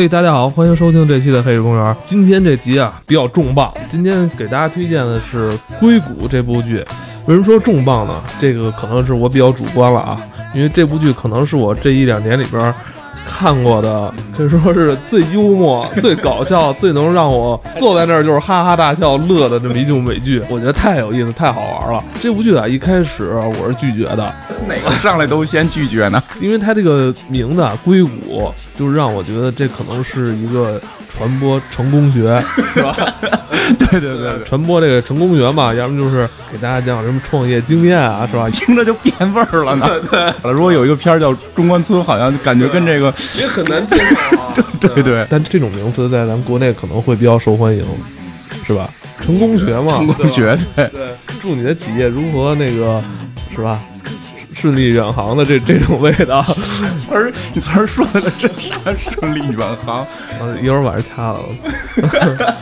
嘿，大家好，欢迎收听这期的《黑石公园》。今天这集啊比较重磅，今天给大家推荐的是《硅谷》这部剧。为什么说重磅呢？这个可能是我比较主观了啊，因为这部剧可能是我这一两年里边。看过的可以说是最幽默、最搞笑、最能让我坐在那儿就是哈哈大笑乐的这么一部美剧，我觉得太有意思、太好玩了。这部剧啊，一开始我是拒绝的，哪个上来都先拒绝呢？因为它这个名字“硅谷”，就是让我觉得这可能是一个传播成功学，是吧？对对对，传播这个成功学嘛，要么就是给大家讲什么创业经验啊，是吧？听着就变味儿了呢。对，如果有一个片儿叫《中关村》，好像感觉跟这个也很难接受。对对对，但这种名词在咱们国内可能会比较受欢迎，是吧？成功学嘛，成功学，对对，祝你的企业如何那个，是吧？顺利远航的这 这种味道，词儿你词儿说的这啥？顺利远航，一会儿晚上掐了。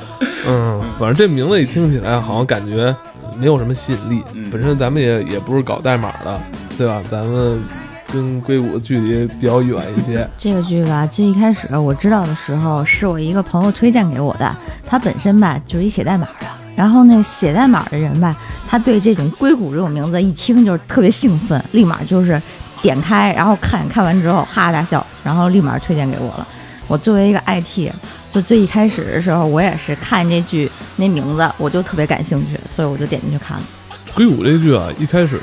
嗯，反正这名字一听起来，好像感觉没有什么吸引力。本身咱们也也不是搞代码的，对吧？咱们跟硅谷的距离比较远一些。这个剧吧，最一开始我知道的时候，是我一个朋友推荐给我的。他本身吧就是一写代码的，然后那写代码的人吧，他对这种硅谷这种名字一听就是特别兴奋，立马就是点开，然后看看完之后哈哈大笑，然后立马推荐给我了。我作为一个 IT。就最一开始的时候，我也是看这剧那名字，我就特别感兴趣，所以我就点进去看了。硅谷这剧啊，一开始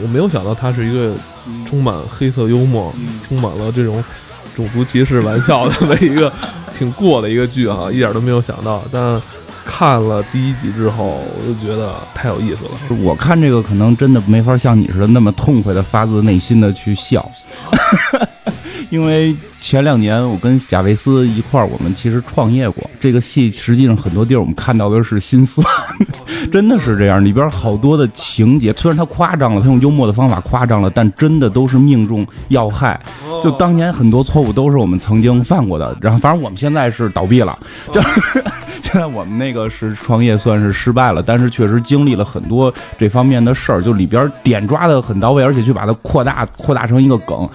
我没有想到它是一个充满黑色幽默、充满了这种种族歧视玩笑的 一个挺过的一个剧啊，一点都没有想到。但看了第一集之后，我就觉得太有意思了。我看这个可能真的没法像你似的那么痛快的发自内心的去笑。因为前两年我跟贾维斯一块儿，我们其实创业过。这个戏实际上很多地儿我们看到的是心酸，真的是这样。里边好多的情节，虽然他夸张了，他用幽默的方法夸张了，但真的都是命中要害。就当年很多错误都是我们曾经犯过的。然后，反正我们现在是倒闭了，就是现在我们那个是创业算是失败了，但是确实经历了很多这方面的事儿，就里边点抓的很到位，而且去把它扩大扩大成一个梗。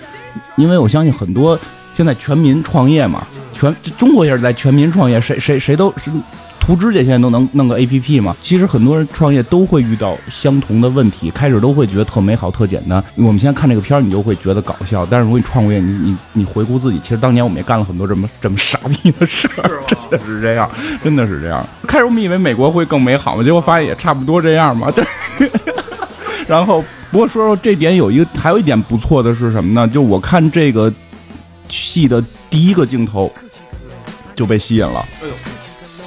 因为我相信很多现在全民创业嘛，全中国也是在全民创业，谁谁谁都是图指甲现在都能弄个 A P P 嘛。其实很多人创业都会遇到相同的问题，开始都会觉得特美好、特简单。我们现在看这个片儿，你就会觉得搞笑。但是如果你创过业，你你你回顾自己，其实当年我们也干了很多这么这么傻逼的事儿，真的是这样，真的是这样。开始我们以为美国会更美好嘛，结果发现也差不多这样嘛。对，然后。不过说说这点有一个，还有一点不错的是什么呢？就我看这个戏的第一个镜头就被吸引了。哎呦，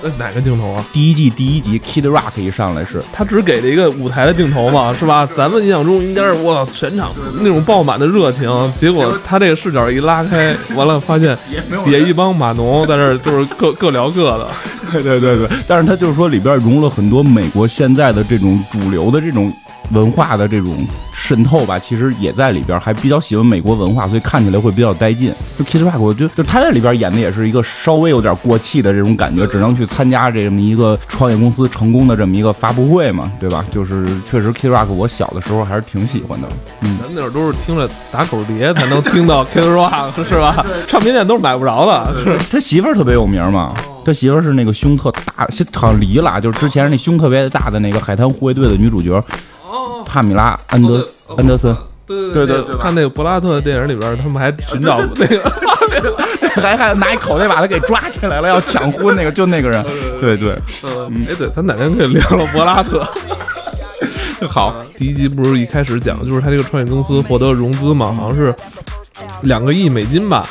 那哪个镜头啊？第一季第一集，Kid Rock 一上来是，他只给了一个舞台的镜头嘛，是吧？咱们印象中应该是哇，全场那种爆满的热情，结果他这个视角一拉开，完了发现底下一帮码农在这就是各各聊各的。对对对对，但是他就是说里边融了很多美国现在的这种主流的这种。文化的这种渗透吧，其实也在里边，还比较喜欢美国文化，所以看起来会比较带劲。就 Kid Rock，我觉得就他在里边演的也是一个稍微有点过气的这种感觉，只能去参加这么一个创业公司成功的这么一个发布会嘛，对吧？就是确实 Kid Rock，我小的时候还是挺喜欢的。嗯，咱那会儿都是听着打口碟才能听到 Kid Rock，是吧？唱片店都是买不着的。他媳妇儿特别有名嘛，他媳妇儿是那个胸特大，好像离了，就是之前那胸特别大的那个海滩护卫队的女主角。帕米拉·安德安德森，对对对，看那个柏拉特的电影里边，他们还寻找那个，还还拿一口袋把他给抓起来了，要抢婚那个，就那个人，对对，嗯，哎对，咱哪天可以聊聊柏拉特？好，第一集不是一开始讲的就是他这个创业公司获得融资嘛，好像是两个亿美金吧，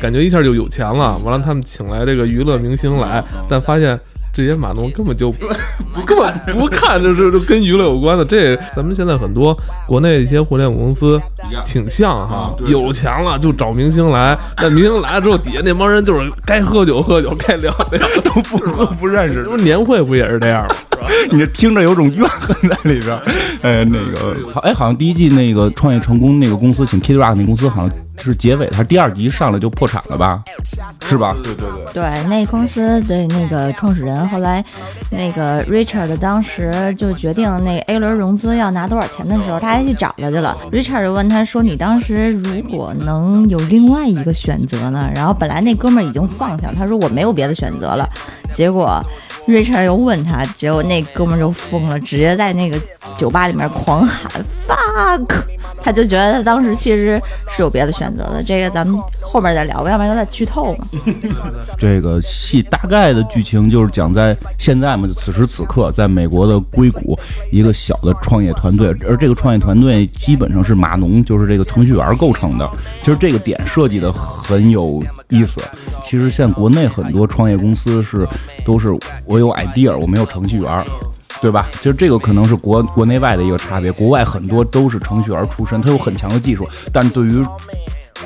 感觉一下就有钱了。完了，他们请来这个娱乐明星来，但发现。这些马农根本就 不根本不看，这是跟娱乐有关的。这咱们现在很多国内一些互联网公司挺像哈，有钱了就找明星来，但明星来了之后，底下那帮人就是该喝酒喝酒，该聊聊，都不都不认识。这不年会不也是这样吗？吧？你这听着有种怨恨在里边儿。哎，那个，好，哎，好像第一季那个创业成功那个公司请 Kid Rock 那公司好像是结尾，他第二集上来就破产了吧？是吧？对对对，对，那公司的那个创始人后来，那个 Richard 当时就决定那个 A 轮融资要拿多少钱的时候，他还去找他去了。Richard 就问他说：“你当时如果能有另外一个选择呢？”然后本来那哥们儿已经放下了，他说：“我没有别的选择了。”结果 Richard 又问他，结果那哥们儿就疯了，直接在那个酒吧里面狂喊 fuck，他就觉得他当时其实是有别的选择的。这个咱们后面再聊吧，要不然有点剧透嘛。这个戏大概的剧情就是讲在现在嘛，就此时此刻，在美国的硅谷一个小的创业团队，而这个创业团队基本上是码农，就是这个程序员构成的。其实这个点设计的很有意思。其实现在国内很多创业公司是都是我有 idea，我没有程序员。对吧？就这个可能是国国内外的一个差别，国外很多都是程序员出身，他有很强的技术，但对于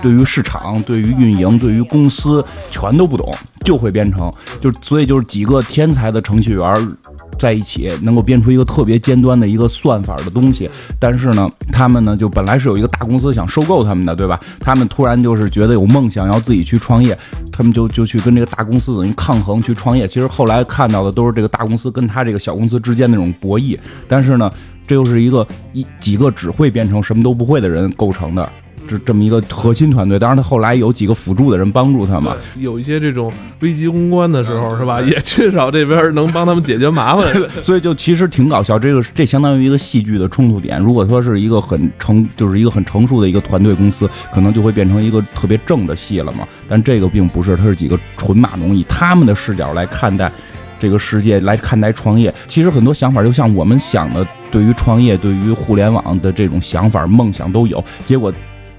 对于市场、对于运营、对于公司全都不懂，就会编程，就所以就是几个天才的程序员在一起，能够编出一个特别尖端的一个算法的东西。但是呢，他们呢就本来是有一个大公司想收购他们的，对吧？他们突然就是觉得有梦想，要自己去创业，他们就就去跟这个大公司等于抗衡去创业。其实后来看到的都是这个大公司跟他这个小公司之间那种博弈。但是呢，这又是一个一几个只会编程什么都不会的人构成的。这这么一个核心团队，当然他后来有几个辅助的人帮助他嘛。有一些这种危机公关的时候，是吧？也缺少这边能帮他们解决麻烦。所以就其实挺搞笑，这个这相当于一个戏剧的冲突点。如果说是一个很成，就是一个很成熟的一个团队公司，可能就会变成一个特别正的戏了嘛。但这个并不是，它是几个纯码农，以他们的视角来看待这个世界，来看待创业。其实很多想法就像我们想的，对于创业、对于互联网的这种想法、梦想都有，结果。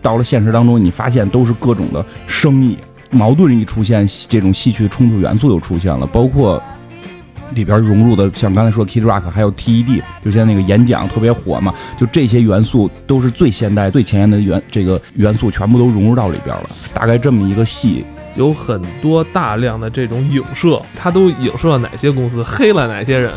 到了现实当中，你发现都是各种的生意矛盾一出现，这种戏剧冲突元素又出现了，包括里边融入的像刚才说的 Kid Rock，还有 TED，就像那个演讲特别火嘛，就这些元素都是最现代、最前沿的元这个元素，全部都融入到里边了。大概这么一个戏，有很多大量的这种影射，它都影射了哪些公司，黑了哪些人。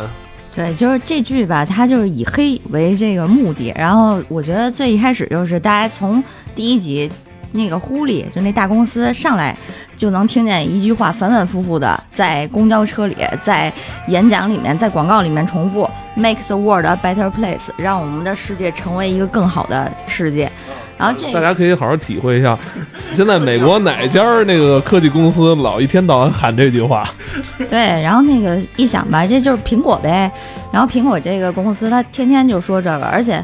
对，就是这剧吧，它就是以黑为这个目的。然后我觉得最一开始就是大家从第一集那个狐狸，就那大公司上来就能听见一句话，反反复复的在公交车里、在演讲里面、在广告里面重复：“Make the world a better place”，让我们的世界成为一个更好的世界。然后这大家可以好好体会一下，现在美国哪家那个科技公司老一天到晚喊这句话？对，然后那个一想吧，这就是苹果呗。然后苹果这个公司，他天天就说这个，而且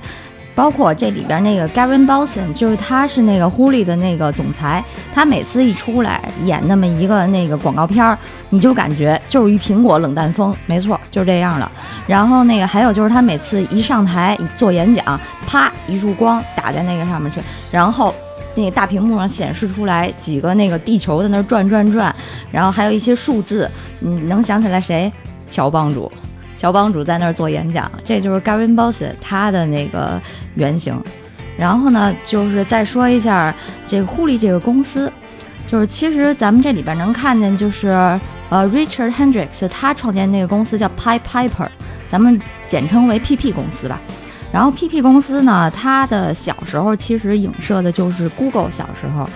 包括这里边那个 Gavin b o s o n 就是他是那个 Hulu 的那个总裁，他每次一出来演那么一个那个广告片儿，你就感觉就是一苹果冷淡风，没错，就是这样的。然后那个还有就是他每次一上台做演讲，啪一束光打在那个上面去，然后那个大屏幕上显示出来几个那个地球在那转转转，然后还有一些数字，你能想起来谁？乔帮主。乔帮主在那儿做演讲，这就是 Gavin b o s s 他的那个原型。然后呢，就是再说一下这个互利这个公司，就是其实咱们这里边能看见，就是呃 Richard Hendricks 他创建那个公司叫 Pi Piper，咱们简称为 PP 公司吧。然后 PP 公司呢，他的小时候其实影射的就是 Google 小时候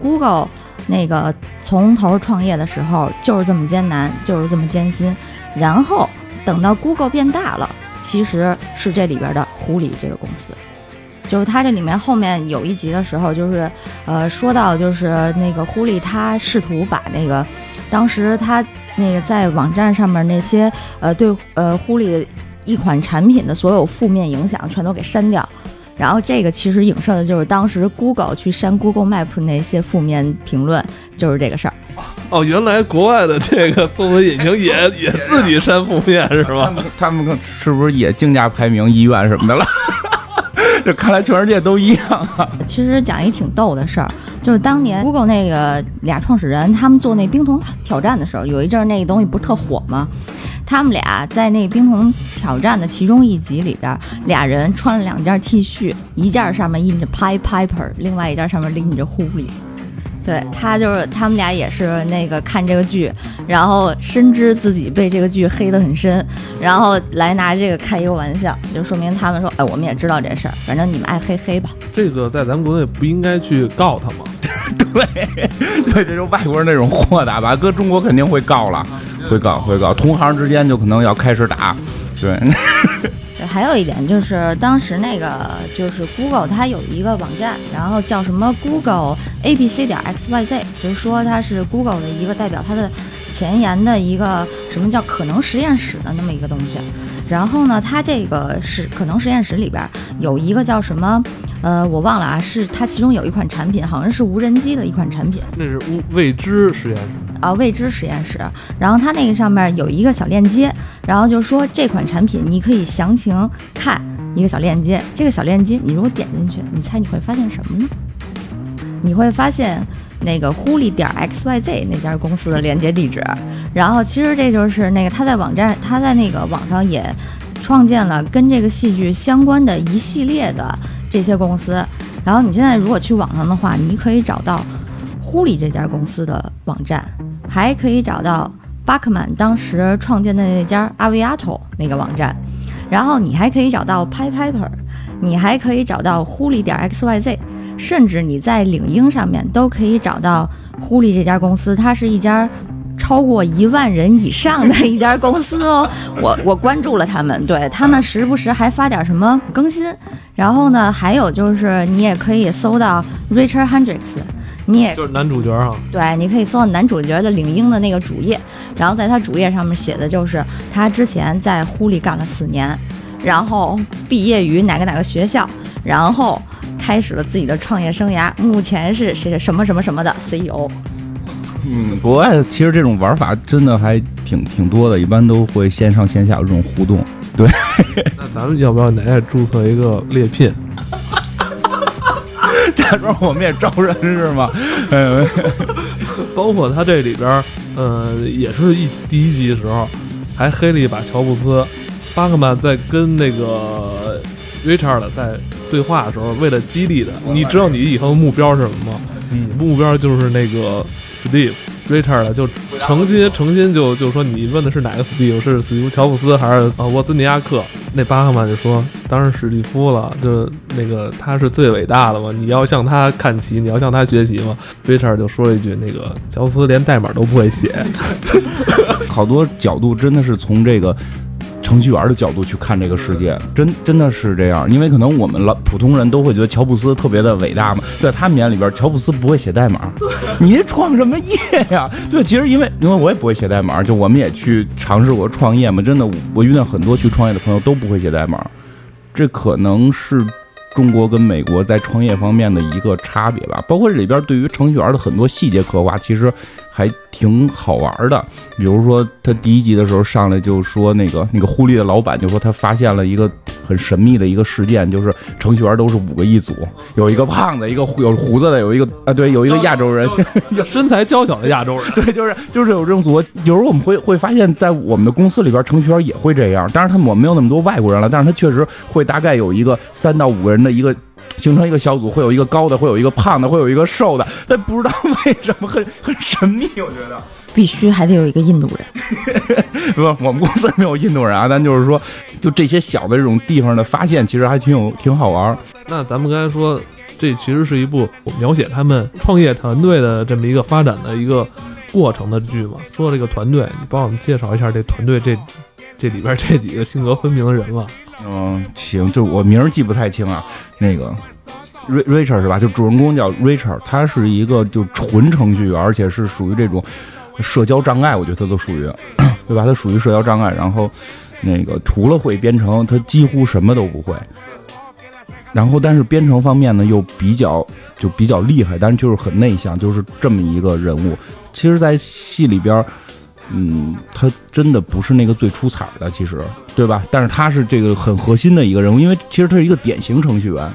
，Google 那个从头创业的时候就是这么艰难，就是这么艰辛，然后。等到 Google 变大了，其实是这里边的狐狸这个公司，就是它这里面后面有一集的时候，就是呃说到就是那个狐狸，他试图把那个当时他那个在网站上面那些呃对呃狐狸一款产品的所有负面影响全都给删掉，然后这个其实影射的就是当时 Google 去删 Google Map 那些负面评论，就是这个事儿。哦，原来国外的这个搜索引擎也 也自己删负面是吧？他们是不是也竞价排名医院什么的了？这看来全世界都一样啊。其实讲一挺逗的事儿，就是当年 Google 那个俩创始人，他们做那冰桶挑战的时候，有一阵儿那个东西不是特火吗？他们俩在那冰桶挑战的其中一集里边，俩人穿了两件 T 恤，一件上面印着 Pie Piper，另外一件上面印着狐狸。对他就是他们俩也是那个看这个剧，然后深知自己被这个剧黑得很深，然后来拿这个开一个玩笑，就说明他们说，哎，我们也知道这事儿，反正你们爱黑黑吧。这个在咱们国内不应该去告他吗？对，对，这是外国人那种豁达吧，搁中国肯定会告了，会告，会告，同行之间就可能要开始打，对。还有一点就是当时那个就是 Google 它有一个网站，然后叫什么 Google A B C 点 X Y Z，就是说它是 Google 的一个代表它的前沿的一个什么叫可能实验室的那么一个东西。然后呢，它这个是可能实验室里边有一个叫什么？呃，我忘了啊，是它其中有一款产品，好像是无人机的一款产品。那是未未知实验室啊，未知实验室。然后它那个上面有一个小链接，然后就说这款产品你可以详情看一个小链接。这个小链接你如果点进去，你猜你会发现什么呢？你会发现那个呼利点 x y z 那家公司的链接地址。然后其实这就是那个他在网站，他在那个网上也创建了跟这个戏剧相关的一系列的。这些公司，然后你现在如果去网上的话，你可以找到呼利这家公司的网站，还可以找到巴克曼当时创建的那家 Aviato 那个网站，然后你还可以找到 PyPiper，你还可以找到呼利点 xyz，甚至你在领英上面都可以找到呼利这家公司，它是一家。超过一万人以上的一家公司哦，我我关注了他们，对他们时不时还发点什么更新。然后呢，还有就是你也可以搜到 Richard Hendricks，你也就是男主角啊。对，你可以搜到男主角的领英的那个主页，然后在他主页上面写的就是他之前在呼里干了四年，然后毕业于哪个哪个学校，然后开始了自己的创业生涯，目前是谁什么什么什么的 CEO。嗯，国外其实这种玩法真的还挺挺多的，一般都会线上线下有这种互动。对，那咱们要不要哪天注册一个猎聘？假装我们也招人是吗？嗯，包括他这里边，呃，也是一第一集的时候还黑了一把乔布斯。巴克曼在跟那个 Richard 在对话的时候，为了激励他，你知道你以后的目标是什么吗？你目标就是那个。Steve Richard 了就诚心诚心就就说你问的是哪个 Steve 是史蒂夫乔布斯还是啊沃兹尼亚克？那巴赫曼就说当然史蒂夫了，就那个他是最伟大的嘛，你要向他看齐，你要向他学习嘛。Richard 就说了一句那个乔布斯连代码都不会写，好多角度真的是从这个。程序员的角度去看这个世界，真真的是这样。因为可能我们老普通人都会觉得乔布斯特别的伟大嘛，在他们眼里边，乔布斯不会写代码，你创什么业呀？对，其实因为因为我也不会写代码，就我们也去尝试过创业嘛。真的，我遇到很多去创业的朋友都不会写代码，这可能是中国跟美国在创业方面的一个差别吧。包括这里边对于程序员的很多细节刻画，其实。还挺好玩的，比如说他第一集的时候上来就说那个那个狐狸的老板就说他发现了一个很神秘的一个事件，就是程序员都是五个一组，有一个胖子，一个有胡子的，有一个啊对，有一个亚洲人，身材娇小的亚洲人，对，就是就是有这种组合。有时候我们会会发现，在我们的公司里边，程序员也会这样。当然，他们我没有那么多外国人了，但是他确实会大概有一个三到五个人的一个。形成一个小组，会有一个高的，会有一个胖的，会有一个瘦的，但不知道为什么很很神秘。我觉得必须还得有一个印度人。不，我们公司没有印度人啊。但就是说，就这些小的这种地方的发现，其实还挺有挺好玩。那咱们刚才说，这其实是一部描写他们创业团队的这么一个发展的一个过程的剧嘛。说这个团队，你帮我们介绍一下这团队这这里边这几个性格分明的人吧。嗯，行，就我名儿记不太清啊。那个，Richard 是吧？就主人公叫 Richard，他是一个就纯程序员，而且是属于这种社交障碍。我觉得他都属于，对吧？他属于社交障碍。然后，那个除了会编程，他几乎什么都不会。然后，但是编程方面呢，又比较就比较厉害，但是就是很内向，就是这么一个人物。其实，在戏里边。嗯，他真的不是那个最出彩的，其实，对吧？但是他是这个很核心的一个人物，因为其实他是一个典型程序员，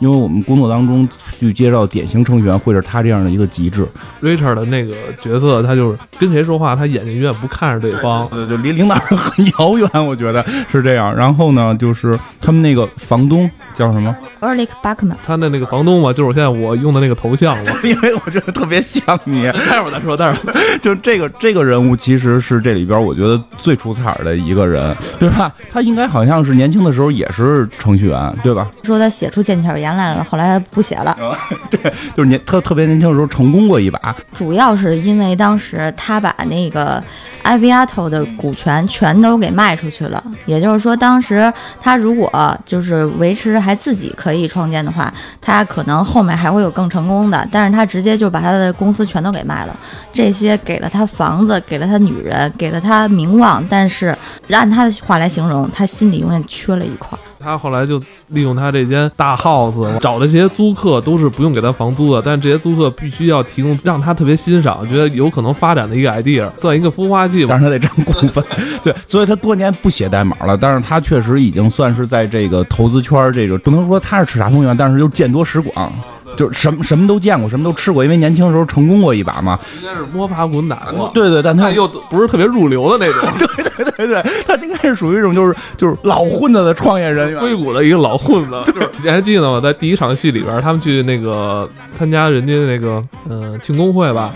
因为我们工作当中去介绍典型程序员会是他这样的一个极致。Richard 的那个角色，他就是跟谁说话，他眼睛永远不看着对方。对，就离领导人很遥远，我觉得是这样。然后呢，就是他们那个房东叫什么？Erlich Bachman，他的那个房东嘛，就是我现在我用的那个头像嘛。因为我觉得特别像你。待会儿再说，待会儿。就这个这个人物其实是这里边我觉得最出彩的一个人，对吧？他应该好像是年轻的时候也是程序员，对吧？说他写出剑桥言来了，后来他不写了，对，就是年特特别年轻的时候成功过一把。主要是因为当时他把那个 Aviato 的股权全都给卖出去了，也就是说，当时他如果就是维持还自己可以创建的话，他可能后面还会有更成功的，但是他直接就把他的公司全都给卖了，这些给了他房子，给了他女人，给了他名望，但是按他的话来形容，他心里永远缺了一块。他后来就利用他这间大 house 找的这些租客都是不用给他房租的，但是这些租客必须要提供让他特别欣赏，觉得有可能发展的一个 idea，算一个孵化器吧。但是他得占股份，对，所以他多年不写代码了。但是他确实已经算是在这个投资圈这个，不能说他是叱咤风云，但是又见多识广，就是什么什么都见过，什么都吃过。因为年轻的时候成功过一把嘛。应该是摸爬滚打过，对对，但他又不是特别入流的那种。对对对对，他应该是属于一种就是就是老混子的创业人员。硅谷的一个老混子，就是 你还记得吗？在第一场戏里边，他们去那个参加人家那个呃庆功会吧，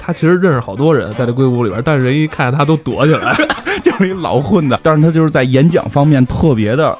他其实认识好多人在这硅谷里边，但是人一看他都躲起来。就是一老混子，但是他就是在演讲方面特别的。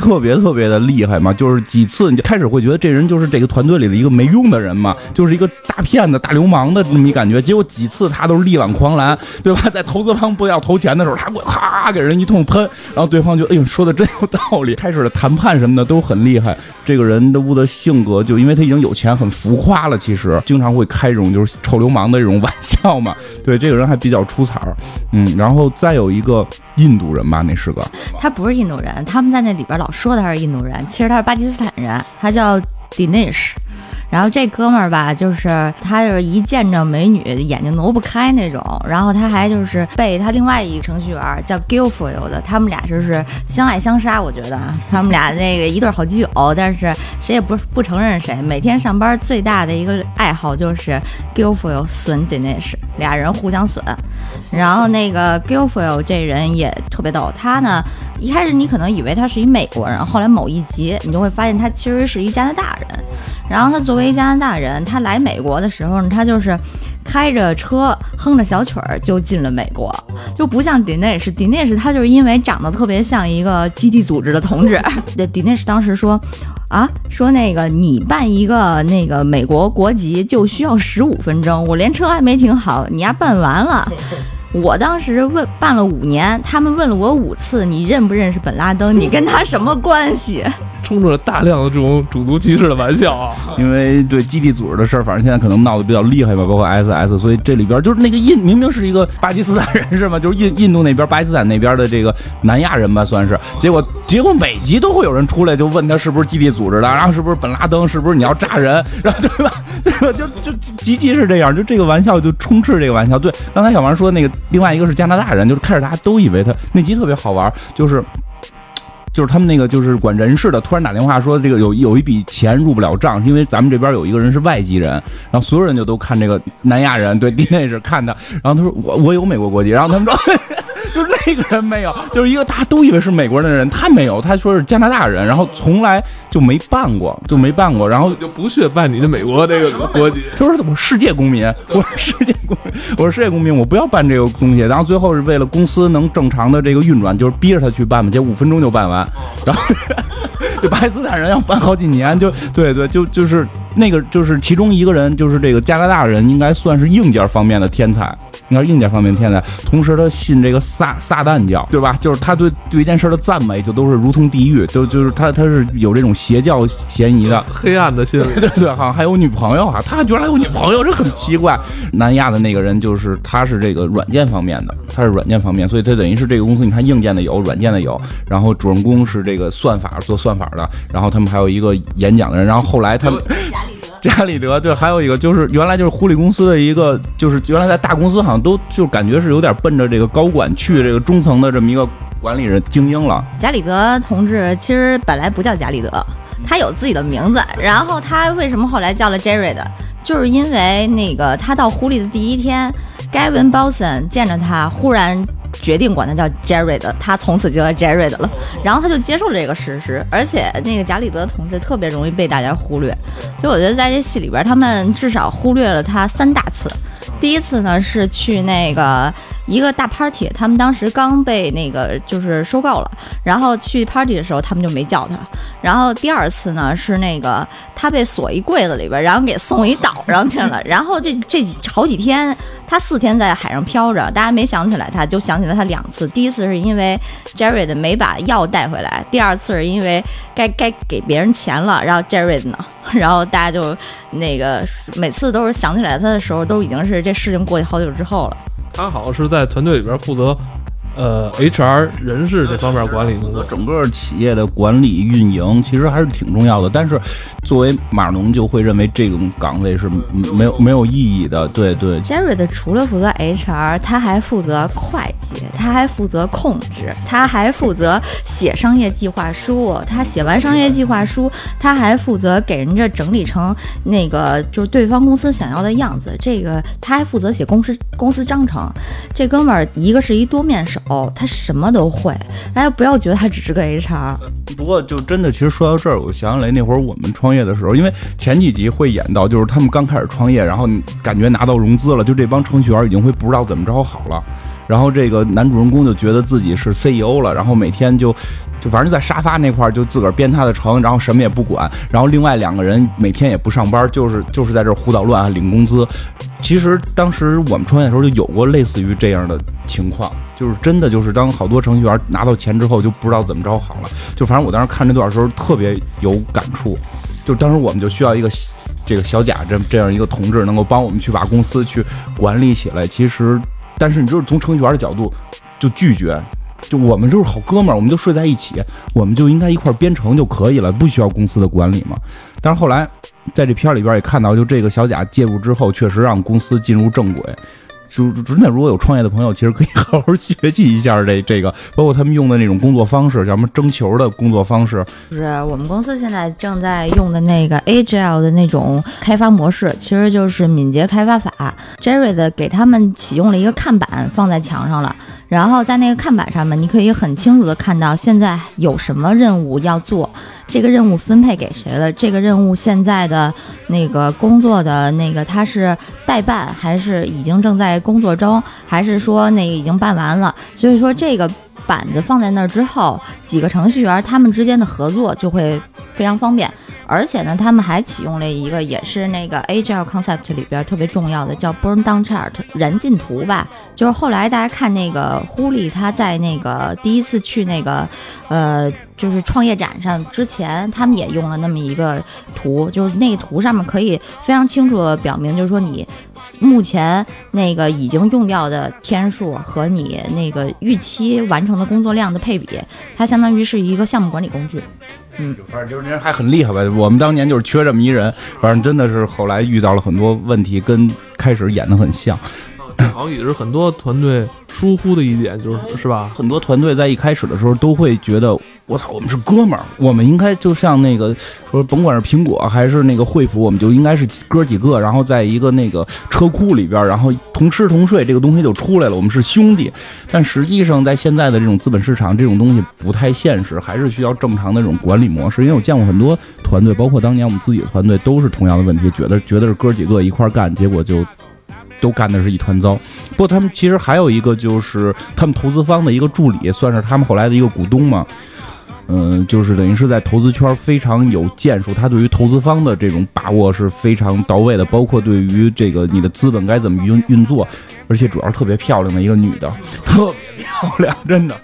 特别特别的厉害嘛，就是几次你就开始会觉得这人就是这个团队里的一个没用的人嘛，就是一个大骗子、大流氓的那么一感觉。结果几次他都是力挽狂澜，对吧？在投资方不要投钱的时候，他会咔给人一通喷，然后对方就哎呦说的真有道理。开始的谈判什么的都很厉害。这个人的物的性格，就因为他已经有钱，很浮夸了，其实经常会开这种就是臭流氓的这种玩笑嘛。对，这个人还比较出彩儿，嗯，然后再有一个印度人吧，那是个。他不是印度人，他们在那里边老说他是印度人，其实他是巴基斯坦人，他叫 Dinesh。然后这哥们儿吧，就是他就是一见着美女眼睛挪不开那种，然后他还就是被他另外一个程序员叫 Gilfoyle 的，他们俩就是相爱相杀，我觉得他们俩那个一对好基友，但是谁也不不承认谁，每天上班最大的一个爱好就是 Gilfoyle 损 Dinesh，俩人互相损。然后那个 Gilfoyle 这人也特别逗，他呢一开始你可能以为他是一美国人，后来某一集你就会发现他其实是一加拿大人。然后他作为一加拿大人，他来美国的时候呢，他就是开着车哼着小曲儿就进了美国，就不像 Dinesh。Dinesh 他就是因为长得特别像一个基地组织的同志。Dinesh 当时说。啊，说那个你办一个那个美国国籍就需要十五分钟，我连车还没停好，你丫办完了。我当时问办了五年，他们问了我五次，你认不认识本拉登？你跟他什么关系？充斥了大量的这种种族歧视的玩笑啊！因为对基地组织的事儿，反正现在可能闹得比较厉害吧，包括 SS，所以这里边就是那个印明明是一个巴基斯坦人是吗？就是印印度那边巴基斯坦那边的这个南亚人吧，算是。结果结果每集都会有人出来就问他是不是基地组织的，然后是不是本拉登，是不是你要炸人，然后 对吧？对吧？就就集集是这样，就这个玩笑就充斥这个玩笑。对，刚才小王说那个另外一个是加拿大人，就是开始大家都以为他那集特别好玩，就是。就是他们那个就是管人事的，突然打电话说这个有有一笔钱入不了账，因为咱们这边有一个人是外籍人，然后所有人就都看这个南亚人，对，第内是看他，然后他说我我有美国国籍，然后他们说 就是那个人没有，就是一个大家都以为是美国人的人，他没有，他说是加拿大人，然后从来就没办过，就没办过，然后就不屑办你的美国这个国籍。他说怎么世界公民，我是世界公民，我是世界公民，我不要办这个东西。然后最后是为了公司能正常的这个运转，就是逼着他去办嘛，结果五分钟就办完，然后就巴基斯坦人要办好几年，就对对，就就是那个就是其中一个人就是这个加拿大人，应该算是硬件方面的天才，应该是硬件方面天才。同时他信这个撒撒旦教，对吧？就是他对对一件事的赞美，就都是如同地狱，就就是他他是有这种邪教嫌疑的。黑暗的心理，对对，好像还有女朋友啊，他居然还有女朋友，这很奇怪。南亚的那个人就是他是这个软件方面的，他是软件方面，所以他等于是这个公司，你看硬件的有，软件的有，然后主人公是这个算法做算法的，然后他们还有一个演讲的人，然后后来他们。贾里德，加里德对，还有一个就是原来就是狐狸公司的一个，就是原来在大公司好像都就感觉是有点奔着这个高管去这个中层的这么一个管理人精英了。加里德同志其实本来不叫加里德，他有自己的名字。然后他为什么后来叫了 Jared？就是因为那个他到狐狸的第一天，Gavin b o s o n 见着他，忽然决定管他叫 Jared，他从此就叫 Jared 了。然后他就接受了这个事实，而且那个贾里德同志特别容易被大家忽略，所以我觉得在这戏里边，他们至少忽略了他三大次。第一次呢是去那个。一个大 party，他们当时刚被那个就是收购了，然后去 party 的时候，他们就没叫他。然后第二次呢，是那个他被锁一柜子里边，然后给送一岛上去了。然后这这好几天，他四天在海上漂着，大家没想起来，他就想想起来他两次。第一次是因为 Jared 没把药带回来，第二次是因为该该给别人钱了，然后 Jared 呢，然后大家就那个每次都是想起来他的时候，都已经是这事情过去好久之后了。他好像是在团队里边负责。呃，HR 人事这方面管理工作，整个企业的管理运营其实还是挺重要的。但是，作为码农就会认为这种岗位是没有没有意义的。对对，Jared 除了负责 HR，他还负责会计，他还负责控制，他还负责写商业计划书。他写完商业计划书，他还负责给人家整理成那个就是对方公司想要的样子。这个他还负责写公司公司章程。这哥们儿一个是一多面手。哦，他什么都会，大家不要觉得他只是个 HR。不过，就真的，其实说到这儿，我想起来那会儿我们创业的时候，因为前几集会演到，就是他们刚开始创业，然后感觉拿到融资了，就这帮程序员已经会不知道怎么着好了。然后这个男主人公就觉得自己是 CEO 了，然后每天就就反正在沙发那块儿就自个儿编他的程，然后什么也不管。然后另外两个人每天也不上班，就是就是在这儿胡捣乱领工资。其实当时我们创业的时候就有过类似于这样的情况，就是真的就是当好多程序员拿到钱之后就不知道怎么着好了。就反正我当时看这段的时候特别有感触，就当时我们就需要一个这个小贾这这样一个同志能够帮我们去把公司去管理起来。其实。但是你就是从程序员的角度，就拒绝，就我们就是好哥们儿，我们就睡在一起，我们就应该一块编程就可以了，不需要公司的管理嘛。但是后来在这片儿里边也看到，就这个小贾介入之后，确实让公司进入正轨。就真的，如果有创业的朋友，其实可以好好学习一下这 这个，包括他们用的那种工作方式，叫什么征球的工作方式。就是我们公司现在正在用的那个 Agile 的那种开发模式，其实就是敏捷开发法。Jerry 的给他们启用了一个看板放在墙上了，然后在那个看板上面，你可以很清楚的看到现在有什么任务要做。这个任务分配给谁了？这个任务现在的那个工作的那个他是代办还是已经正在工作中，还是说那个已经办完了？所以说这个板子放在那儿之后，几个程序员他们之间的合作就会非常方便。而且呢，他们还启用了一个，也是那个 Agile Concept 里边特别重要的，叫 Burn Down Chart 燃尽图吧。就是后来大家看那个狐狸，他在那个第一次去那个，呃，就是创业展上之前，他们也用了那么一个图，就是那个图上面可以非常清楚的表明，就是说你目前那个已经用掉的天数和你那个预期完成的工作量的配比，它相当于是一个项目管理工具。嗯，反正就是人还很厉害呗。我们当年就是缺这么一人，反正真的是后来遇到了很多问题，跟开始演的很像。好像也是很多团队疏忽的一点，就是是吧？很多团队在一开始的时候都会觉得，我操，我们是哥们儿，我们应该就像那个说，甭管是苹果还是那个惠普，我们就应该是哥几个，然后在一个那个车库里边，然后同吃同睡，这个东西就出来了，我们是兄弟。但实际上，在现在的这种资本市场，这种东西不太现实，还是需要正常的这种管理模式。因为我见过很多团队，包括当年我们自己的团队，都是同样的问题，觉得觉得是哥几个一块干，结果就。都干的是一团糟，不过他们其实还有一个，就是他们投资方的一个助理，算是他们后来的一个股东嘛。嗯，就是等于是在投资圈非常有建树，他对于投资方的这种把握是非常到位的，包括对于这个你的资本该怎么运运作，而且主要是特别漂亮的一个女的，特别漂亮，真的。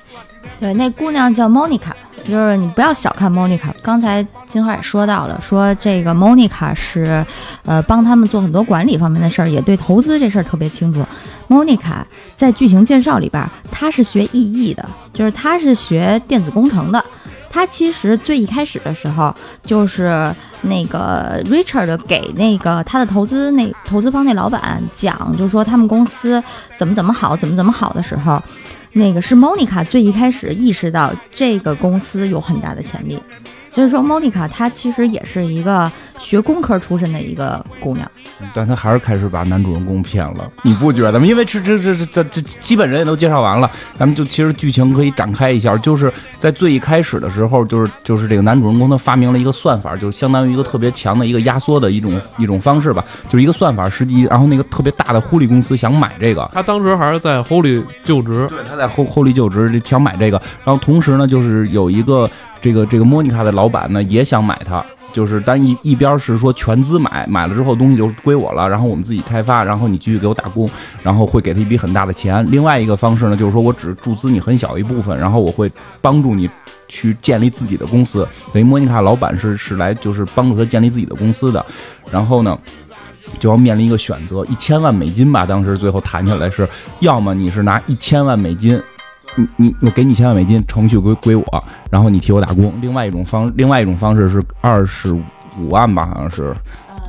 对，那姑娘叫 Monica。就是你不要小看 Monica，刚才金花也说到了，说这个 Monica 是，呃，帮他们做很多管理方面的事儿，也对投资这事儿特别清楚。Monica 在剧情介绍里边，她是学 EE 的，就是她是学电子工程的。她其实最一开始的时候，就是那个 Richard 给那个他的投资那投资方那老板讲，就说他们公司怎么怎么好，怎么怎么好的时候。那个是 Monica 最一开始意识到这个公司有很大的潜力，所以说莫妮卡她其实也是一个学工科出身的一个姑娘。但她还是开始把男主人公骗了，你不觉得吗？因为这这这这这这基本人也都介绍完了，咱们就其实剧情可以展开一下，就是在最一开始的时候，就是就是这个男主人公他发明了一个算法，就是相当于一个特别强的一个压缩的一种一种方式吧，就是一个算法，实际然后那个特别大的狐狸公司想买这个，他当时还是在 Holy 就职，对，他在 Holy 就职想买这个，然后同时呢，就是有一个这个这个莫妮卡的老板呢也想买它。就是单一一边是说全资买，买了之后东西就归我了，然后我们自己开发，然后你继续给我打工，然后会给他一笔很大的钱。另外一个方式呢，就是说我只注资你很小一部分，然后我会帮助你去建立自己的公司。等于莫妮卡老板是是来就是帮助他建立自己的公司的，然后呢就要面临一个选择，一千万美金吧。当时最后谈下来是，要么你是拿一千万美金。你你我给你一千万美金，程序归归我，然后你替我打工。另外一种方，另外一种方式是二十五万吧，好像是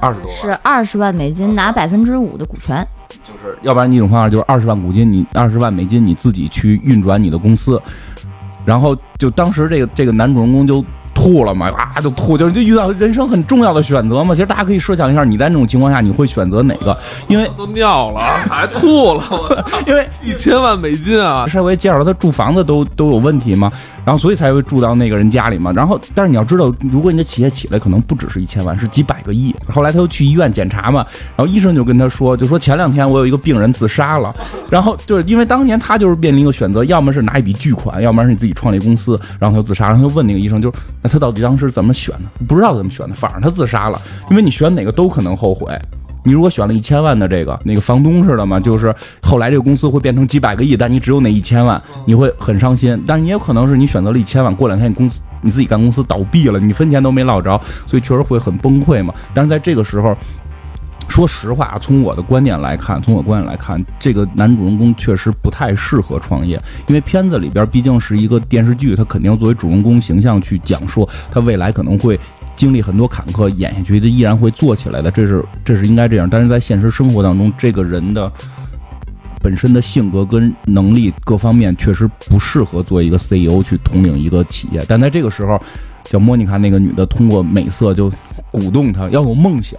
二十多万，是二十万美金拿百分之五的股权，就是要不然一种方法就是二十万股金，你二十万美金你自己去运转你的公司，然后就当时这个这个男主人公就。吐了嘛，啊就吐，就就遇到人生很重要的选择嘛。其实大家可以设想一下，你在那种情况下你会选择哪个？因为都尿了 还吐了，因为一千万美金啊！稍微介绍他住房子都都有问题嘛，然后所以才会住到那个人家里嘛。然后但是你要知道，如果你的企业起来，可能不只是一千万，是几百个亿。后来他又去医院检查嘛，然后医生就跟他说，就说前两天我有一个病人自杀了。然后就是因为当年他就是面临一个选择，要么是拿一笔巨款，要么是你自己创立公司，然后他就自杀。然后他就问那个医生，就是那他到底当时怎么选的？不知道怎么选的，反正他自杀了。因为你选哪个都可能后悔。你如果选了一千万的这个，那个房东似的嘛，就是后来这个公司会变成几百个亿，但你只有那一千万，你会很伤心。但你也可能是你选择了一千万，过两天你公司你自己干公司倒闭了，你分钱都没捞着，所以确实会很崩溃嘛。但是在这个时候。说实话，从我的观点来看，从我观点来看，这个男主人公确实不太适合创业，因为片子里边毕竟是一个电视剧，他肯定作为主人公形象去讲述他未来可能会经历很多坎坷，演下去的依然会做起来的，这是这是应该这样。但是在现实生活当中，这个人的本身的性格跟能力各方面确实不适合做一个 CEO 去统领一个企业。但在这个时候，叫莫妮卡那个女的通过美色就。鼓动他要有梦想，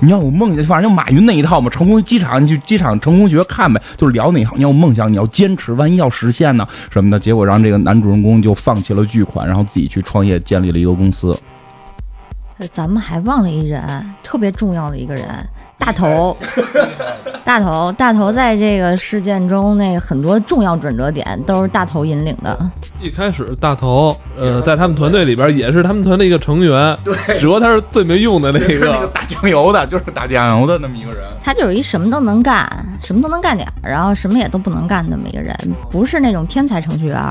你要有梦想，反正就马云那一套嘛。成功机场，你去机场成功学看呗，就是聊那一套。你要有梦想，你要坚持，万一要实现呢什么的。结果让这个男主人公就放弃了巨款，然后自己去创业，建立了一个公司。咱们还忘了一人，特别重要的一个人。大头，大头，大头，在这个事件中，那很多重要转折点都是大头引领的。一开始，大头，呃，在他们团队里边也是他们团队一个成员，对，只不过他是最没用的那个 打酱油的，就是打酱油的那么一个人。他就是一什么都能干，什么都能干点，然后什么也都不能干那么一个人，不是那种天才程序员。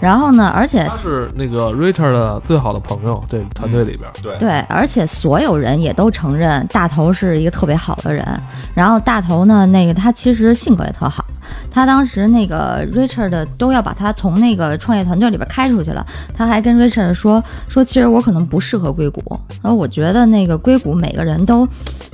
然后呢，而且他是那个 Richard 的最好的朋友，这团队里边，对对，而且所有人也都承认大头是一个特别好的人。然后大头呢，那个他其实性格也特好。他当时那个 Richard 都要把他从那个创业团队里边开出去了，他还跟 Richard 说说，其实我可能不适合硅谷，然后我觉得那个硅谷每个人都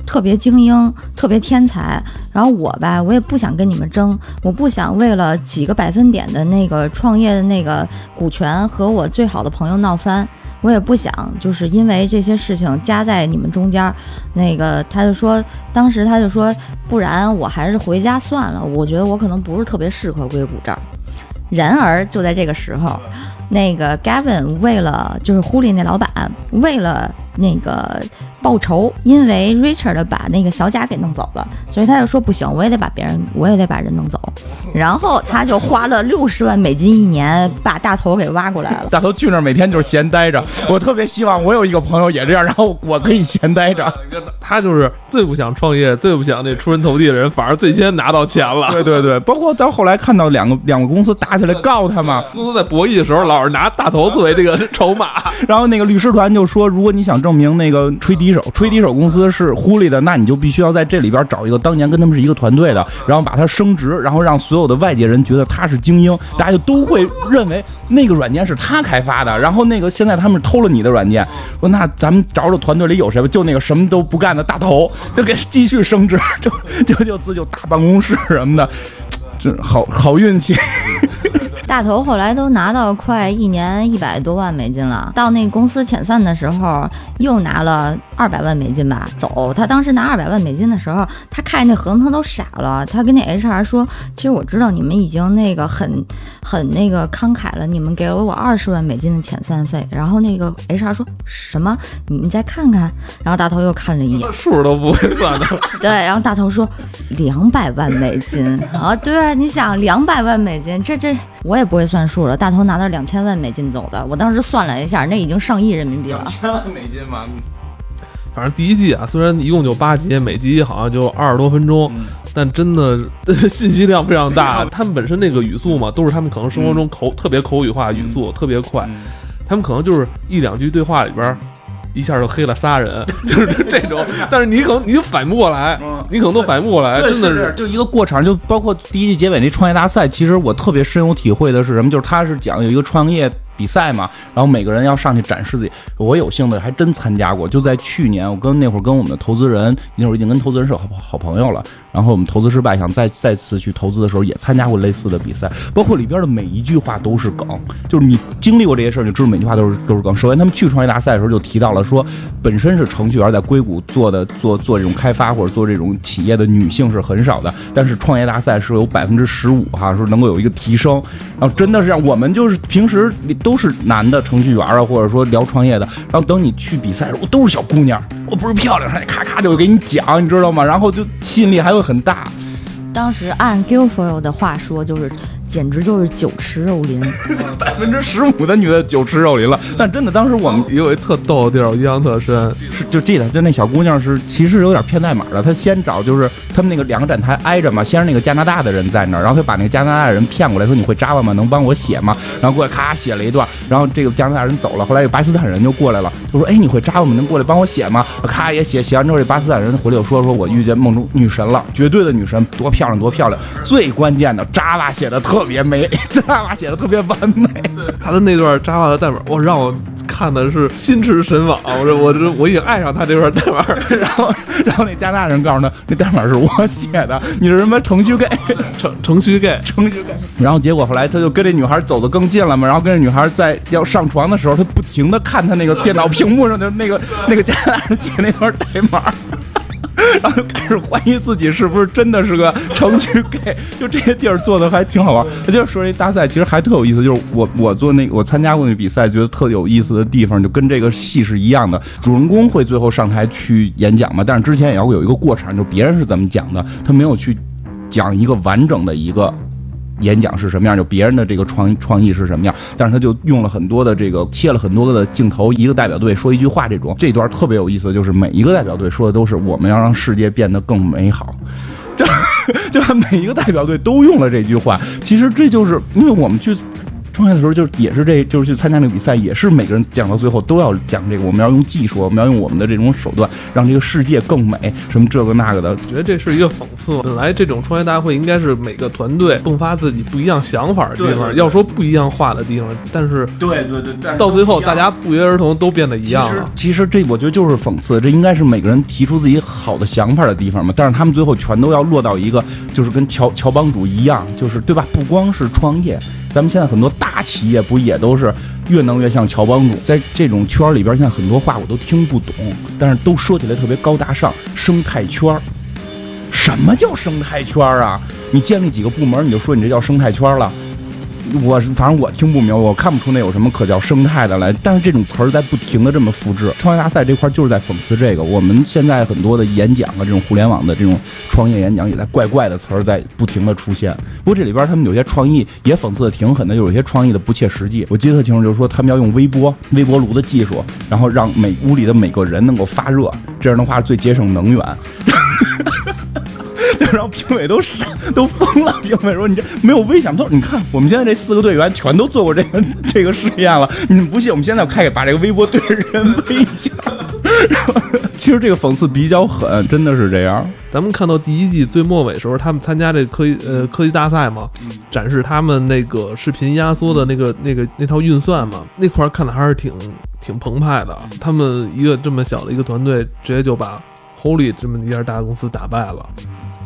特别精英，特别天才，然后我吧，我也不想跟你们争，我不想为了几个百分点的那个创业的那个呃股权和我最好的朋友闹翻。我也不想，就是因为这些事情夹在你们中间，那个他就说，当时他就说，不然我还是回家算了。我觉得我可能不是特别适合硅谷这儿。然而就在这个时候，那个 Gavin 为了就是狐狸那老板，为了那个。报仇，因为 Richard 把那个小贾给弄走了，所以他就说不行，我也得把别人，我也得把人弄走。然后他就花了六十万美金一年把大头给挖过来了。大头去那儿每天就是闲待着，我特别希望我有一个朋友也这样，然后我可以闲待着。他就是最不想创业、最不想那出人头地的人，反而最先拿到钱了。对对对，包括到后来看到两个两个公司打起来告他嘛，公司在博弈的时候老是拿大头作为这个筹码，然后那个律师团就说，如果你想证明那个吹笛。手吹笛手公司是狐狸的，那你就必须要在这里边找一个当年跟他们是一个团队的，然后把他升职，然后让所有的外界人觉得他是精英，大家就都会认为那个软件是他开发的。然后那个现在他们偷了你的软件，说那咱们找找团队里有谁吧，就那个什么都不干的大头，就给继续升职，就就就自就大办公室什么的，这好好运气。大头后来都拿到快一年一百多万美金了，到那公司遣散的时候又拿了二百万美金吧，走。他当时拿二百万美金的时候，他看见那合同他都傻了，他跟那 HR 说：“其实我知道你们已经那个很很那个慷慨了，你们给了我二十万美金的遣散费。”然后那个 HR 说什么？你你再看看。然后大头又看了一眼，数都不会算的。对，然后大头说两百万美金啊，对，你想两百万美金，这这我也不会算数了。大头拿到两千万美金走的，我当时算了一下，那已经上亿人民币了。两千万美金嘛，反正第一季啊，虽然一共就八集，每集好像就二十多分钟，但真的 信息量非常大。他们本身那个语速嘛，都是他们可能生活中口、特别口语化，语速特别快。他们可能就是一两句对话里边，一下就黑了仨人，就是这种。但是你可能你就反应不过来，你可能都反应不过来，真的是就一个过场，就包括第一季结尾那创业大赛，其实我特别深有体会的是什么？就是他是讲有一个创业。比赛嘛，然后每个人要上去展示自己。我有幸的还真参加过，就在去年，我跟那会儿跟我们的投资人，那会儿已经跟投资人是好好朋友了。然后我们投资失败，想再再次去投资的时候，也参加过类似的比赛。包括里边的每一句话都是梗，就是你经历过这些事儿，你知道每句话都是都是梗。首先，他们去创业大赛的时候就提到了说，本身是程序员，在硅谷做的做做这种开发或者做这种企业的女性是很少的，但是创业大赛是有百分之十五哈，说能够有一个提升。然后真的是让我们就是平时都。是男的程序员啊，或者说聊创业的，然后等你去比赛的时候，我都是小姑娘，我不是漂亮，咔咔就给你讲，你知道吗？然后就吸引力还会很大。当时按 Guilfoyle 的话说，就是。简直就是酒池肉林，百分之十五的女的酒池肉林了。但真的，当时我们有一特逗的地儿，印象特深，是就记得，就那小姑娘是其实有点骗代码的。她先找就是他们那个两个展台挨着嘛，先是那个加拿大的人在那儿，然后她把那个加拿大的人骗过来，说你会 Java 吗？能帮我写吗？然后过来咔写了一段，然后这个加拿大人走了，后来有巴基斯坦人就过来了，就说哎你会 Java 吗？能过来帮我写吗？咔也写，写完之后这巴基斯坦人回来又说说我遇见梦中女神了，绝对的女神，多漂亮多漂亮。最关键的 Java 写的特别美。Java 写的特别完美，他的那段 Java 的代码，我让我看的是心驰神往。我说我这我已经爱上他这段代码。然后然后那加拿大人告诉他，那代码是我写的，你是什么程序 gay？程程序 gay？程序 gay？然后结果后来他就跟这女孩走得更近了嘛。然后跟这女孩在要上床的时候，他不停的看他那个电脑屏幕上的那个那个加拿大人写那段代码。然后就开始怀疑自己是不是真的是个程序 gay，就这些地儿做的还挺好玩。他就说这大赛其实还特有意思，就是我我做那我参加过那比赛，觉得特有意思的地方就跟这个戏是一样的。主人公会最后上台去演讲嘛，但是之前也要有一个过程，就别人是怎么讲的，他没有去讲一个完整的一个。演讲是什么样，就别人的这个创创意是什么样，但是他就用了很多的这个切了很多的镜头，一个代表队说一句话，这种这段特别有意思，就是每一个代表队说的都是我们要让世界变得更美好，就就每一个代表队都用了这句话，其实这就是因为我们去。创业的时候就也是这，就是去参加那个比赛，也是每个人讲到最后都要讲这个，我们要用技术，我们要用我们的这种手段，让这个世界更美，什么这个那个的。我觉得这是一个讽刺。本来这种创业大会应该是每个团队迸发自己不一样想法的地方，要说不一样话的地方，但是对对对，到最后大家不约而同都变得一样了。其实这我觉得就是讽刺，这应该是每个人提出自己好的想法的地方嘛。但是他们最后全都要落到一个，就是跟乔乔帮主一样，就是对吧？不光是创业。咱们现在很多大企业不也都是越弄越像乔帮主？在这种圈里边，现在很多话我都听不懂，但是都说起来特别高大上。生态圈什么叫生态圈啊？你建立几个部门，你就说你这叫生态圈了？我反正我听不明白，我看不出那有什么可叫生态的来。但是这种词儿在不停的这么复制，创业大赛这块就是在讽刺这个。我们现在很多的演讲啊，这种互联网的这种创业演讲，也在怪怪的词儿在不停的出现。不过这里边他们有些创意也讽刺的挺狠的，有些创意的不切实际。我记得特清楚，就是说他们要用微波微波炉的技术，然后让每屋里的每个人能够发热，这样的话最节省能源。然后评委都傻都疯了，评委说：“你这没有危险。”他说：“你看，我们现在这四个队员全都做过这个这个试验了。你们不信？我们现在开始把这个微波对着人微一下。其实这个讽刺比较狠，真的是这样。咱们看到第一季最末尾时候，他们参加这科技呃科技大赛嘛，展示他们那个视频压缩的那个那个那套运算嘛，那块看的还是挺挺澎湃的。他们一个这么小的一个团队，直接就把 Holy 这么一家大公司打败了。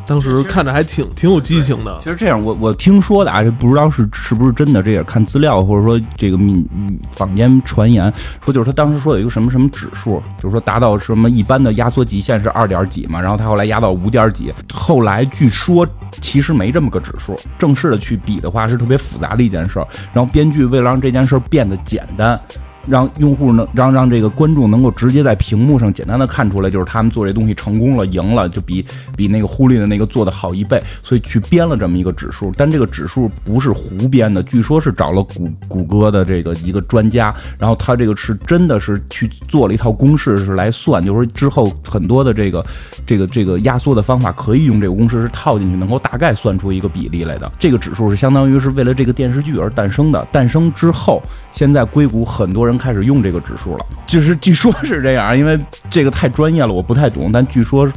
当时看着还挺挺有激情的。其实这样，我我听说的啊，这不知道是是不是真的，这也看资料或者说这个民嗯坊间传言说，就是他当时说有一个什么什么指数，就是说达到什么一般的压缩极限是二点几嘛，然后他后来压到五点几，后来据说其实没这么个指数，正式的去比的话是特别复杂的一件事儿，然后编剧为了让这件事儿变得简单。让用户能让让这个观众能够直接在屏幕上简单的看出来，就是他们做这东西成功了，赢了，就比比那个忽略的那个做的好一倍，所以去编了这么一个指数。但这个指数不是胡编的，据说是找了谷谷歌的这个一个专家，然后他这个是真的是去做了一套公式是来算，就是说之后很多的这个这个这个压缩的方法可以用这个公式是套进去，能够大概算出一个比例来的。这个指数是相当于是为了这个电视剧而诞生的。诞生之后，现在硅谷很多人开始用这个指数了，就是据说是这样，因为这个太专业了，我不太懂，但据说。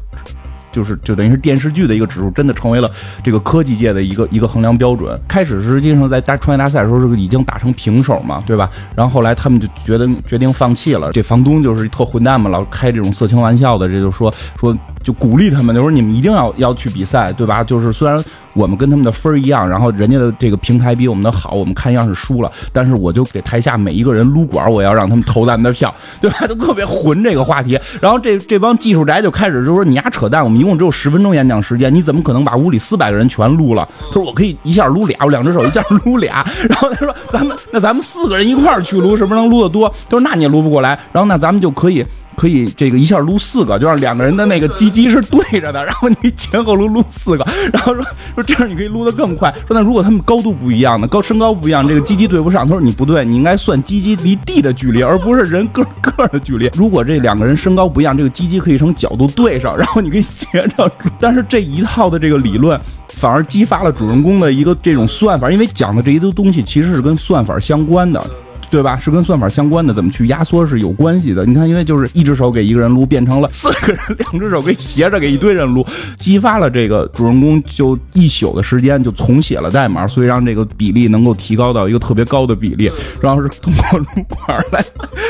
就是就等于是电视剧的一个指数，真的成为了这个科技界的一个一个衡量标准。开始实际上在大创业大赛的时候是已经打成平手嘛，对吧？然后后来他们就觉得决定放弃了。这房东就是特混蛋嘛，老开这种色情玩笑的，这就说说就鼓励他们，就说你们一定要要去比赛，对吧？就是虽然我们跟他们的分儿一样，然后人家的这个平台比我们的好，我们看样是输了，但是我就给台下每一个人撸管，我要让他们投咱们的票，对吧？都特别混这个话题。然后这这帮技术宅就开始就说你丫扯淡，我们一共只有十分钟演讲时间，你怎么可能把屋里四百个人全撸了？他说我可以一下撸俩，我两只手一下撸俩。然后他说咱们那咱们四个人一块儿去撸，是不是能撸得多？他说那你也撸不过来。然后那咱们就可以。可以这个一下撸四个，就让两个人的那个鸡鸡是对着的，然后你前后撸撸四个，然后说说这样你可以撸得更快。说那如果他们高度不一样呢，高身高不一样，这个鸡鸡对不上。他说你不对，你应该算鸡鸡离地的距离，而不是人个个的距离。如果这两个人身高不一样，这个鸡鸡可以成角度对上，然后你可以斜着。但是这一套的这个理论反而激发了主人公的一个这种算法，因为讲的这一堆东西其实是跟算法相关的。对吧？是跟算法相关的，怎么去压缩是有关系的。你看，因为就是一只手给一个人撸，变成了四个人，两只手给斜着给一堆人撸，激发了这个主人公就一宿的时间就重写了代码，所以让这个比例能够提高到一个特别高的比例，然后是通过撸管来，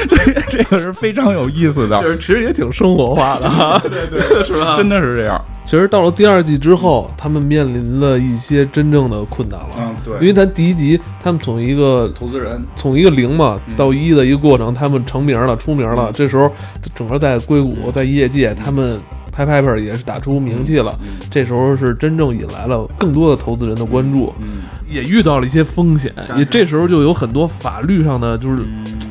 对，这个是非常有意思的，就是其实也挺生活化的，对对，是吧？真的是这样。其实到了第二季之后，他们面临了一些真正的困难了。嗯，对，因为咱第一集他们从一个投资人从一个零嘛到一的一个过程，他们成名了，出名了。这时候整个在硅谷，在业界，他们拍拍拍也是打出名气了。这时候是真正引来了更多的投资人的关注，也遇到了一些风险。也这时候就有很多法律上的就是